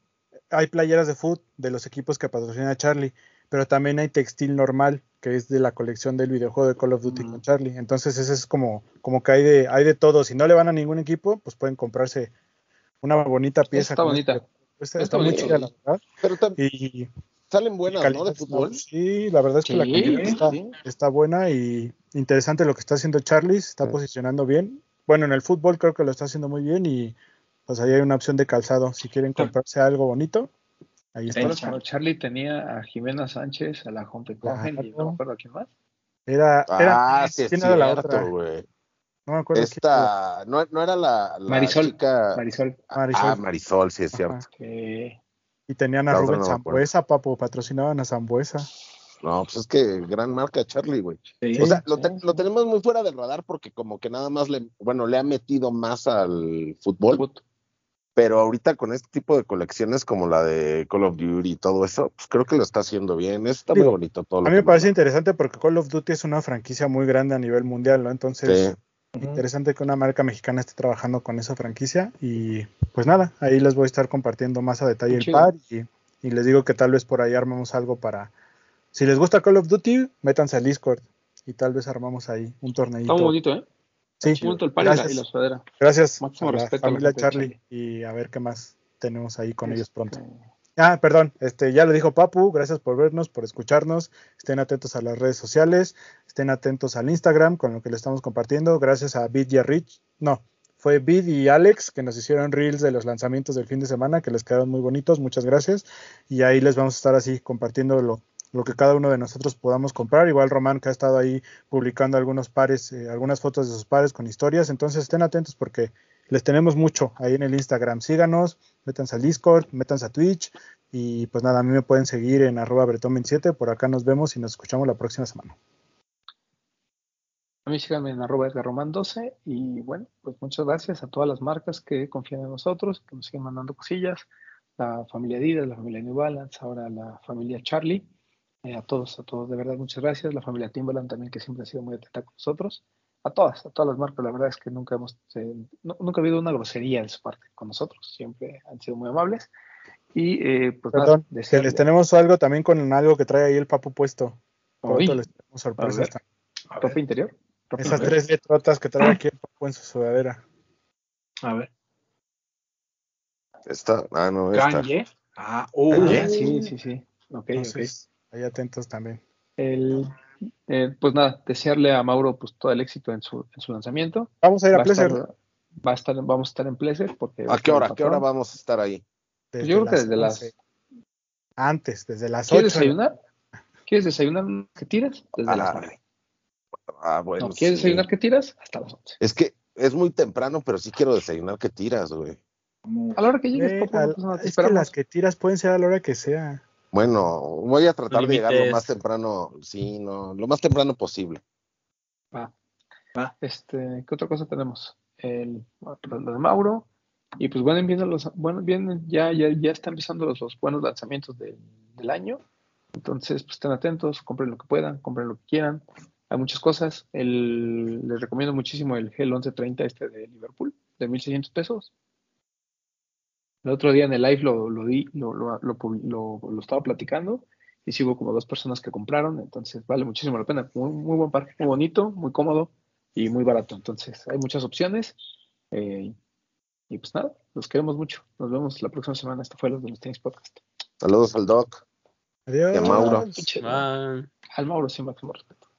hay playeras de foot de los equipos que patrocina Charlie, pero también hay textil normal que es de la colección del videojuego de Call of Duty con mm. Charlie. Entonces ese es como como que hay de hay de todo. Si no le van a ningún equipo, pues pueden comprarse una bonita pieza. Está bonita. Este, está, muy chida, la verdad. Pero y, salen buenas, ¿no? De fútbol. Sí, la verdad es que la calidad está, está buena y interesante lo que está haciendo Charlie, se está posicionando bien. Bueno, en el fútbol creo que lo está haciendo muy bien y pues ahí hay una opción de calzado. Si quieren comprarse algo bonito, ahí está. Charlie tenía a Jimena Sánchez, a la Jompe Cohen y no me acuerdo a quién más. Era, era ah, sí, ¿quién era la otra? No me acuerdo. Esta, no, no, era la, Marisol. Marisol. Ah, Marisol, sí es cierto. Y tenían a Rubén Zambuesa, papo, patrocinaban a Zambuesa. No, pues es que gran marca Charlie, güey. o sea, lo, tenemos muy fuera del radar porque como que nada más le, bueno, le ha metido más al fútbol. Pero ahorita con este tipo de colecciones como la de Call of Duty y todo eso, pues creo que lo está haciendo bien. Está muy bonito todo. a mí me parece interesante porque Call of Duty es una franquicia muy grande a nivel mundial, ¿no? Entonces, interesante que una marca mexicana esté trabajando con esa franquicia. Y pues nada, ahí les voy a estar compartiendo más a detalle el par y, y les digo que tal vez por ahí armamos algo para si les gusta Call of Duty, métanse al Discord y tal vez armamos ahí un torneito. Está bonito, ¿eh? Sí, el gracias. Y la sudadera. Gracias Máximo a respeto familia a Charlie y a ver qué más tenemos ahí con ellos pronto. Este, ah, perdón, este ya lo dijo Papu, gracias por vernos, por escucharnos. Estén atentos a las redes sociales, estén atentos al Instagram con lo que le estamos compartiendo. Gracias a Bid y a Rich. No, fue Bid y Alex que nos hicieron reels de los lanzamientos del fin de semana que les quedaron muy bonitos. Muchas gracias. Y ahí les vamos a estar así compartiendo lo lo que cada uno de nosotros podamos comprar. Igual Román que ha estado ahí publicando algunos pares, eh, algunas fotos de sus pares con historias. Entonces estén atentos porque les tenemos mucho ahí en el Instagram. Síganos, métanse al Discord, métanse a Twitch. Y pues nada, a mí me pueden seguir en arroba bretón27. Por acá nos vemos y nos escuchamos la próxima semana. A mí síganme en arroba Román 12 y bueno, pues muchas gracias a todas las marcas que confían en nosotros, que nos siguen mandando cosillas, la familia Adidas, la familia New Balance, ahora la familia Charlie eh, a todos, a todos, de verdad, muchas gracias. La familia Timbaland también, que siempre ha sido muy atenta con nosotros. A todas, a todas las marcas, la verdad es que nunca hemos, eh, nunca ha habido una grosería de su parte con nosotros. Siempre han sido muy amables. Y eh, pues Perdón, les tenemos algo también con algo que trae ahí el papu puesto. les tenemos sorpresas. ¿Ropa interior? Esas tres letrotas que trae aquí el papu en su sudadera. A ver. Esta, ah, no, esta. Ah, uh, sí, sí, sí. Ok, ok. Ahí atentos también. El, eh, pues nada, desearle a Mauro pues todo el éxito en su, en su lanzamiento. Vamos a ir a, Pleasure. va a estar, vamos a estar en Pleasure porque. ¿A qué hora? ¿A qué hora vamos a estar ahí? Pues yo creo que desde las. Antes, desde las 8. ¿Quieres desayunar? ¿Quieres desayunar que tiras? Desde las 9. Ah, bueno. ¿Quieres desayunar que tiras? Hasta las 11. Es que es muy temprano, pero sí quiero desayunar. ¿Qué tiras, güey? A la hora que llegues, eh, es que las que tiras pueden ser a la hora que sea. Bueno, voy a tratar de llegar lo más temprano, sí, no, lo más temprano posible. Va, va. Este, ¿qué otra cosa tenemos? El, lo de Mauro. Y pues bueno, vienen los, bueno, vienen, ya, ya, ya están empezando los, buenos lanzamientos del año. Entonces, pues estén atentos, compren lo que puedan, compren lo que quieran. Hay muchas cosas. El, les recomiendo muchísimo el Gel 1130 este de Liverpool, de 1600 pesos. El otro día en el live lo, lo di, lo, lo, lo, estaba platicando y sigo como dos personas que compraron, entonces vale muchísimo la pena. Muy, muy buen parque, muy bonito, muy cómodo y muy barato. Entonces hay muchas opciones. Eh, y pues nada, los queremos mucho. Nos vemos la próxima semana. Esto fue los de los Tenis Podcast. Saludos al Doc. Adiós. Y a Mauro. Al Mauro, sin máximo respeto.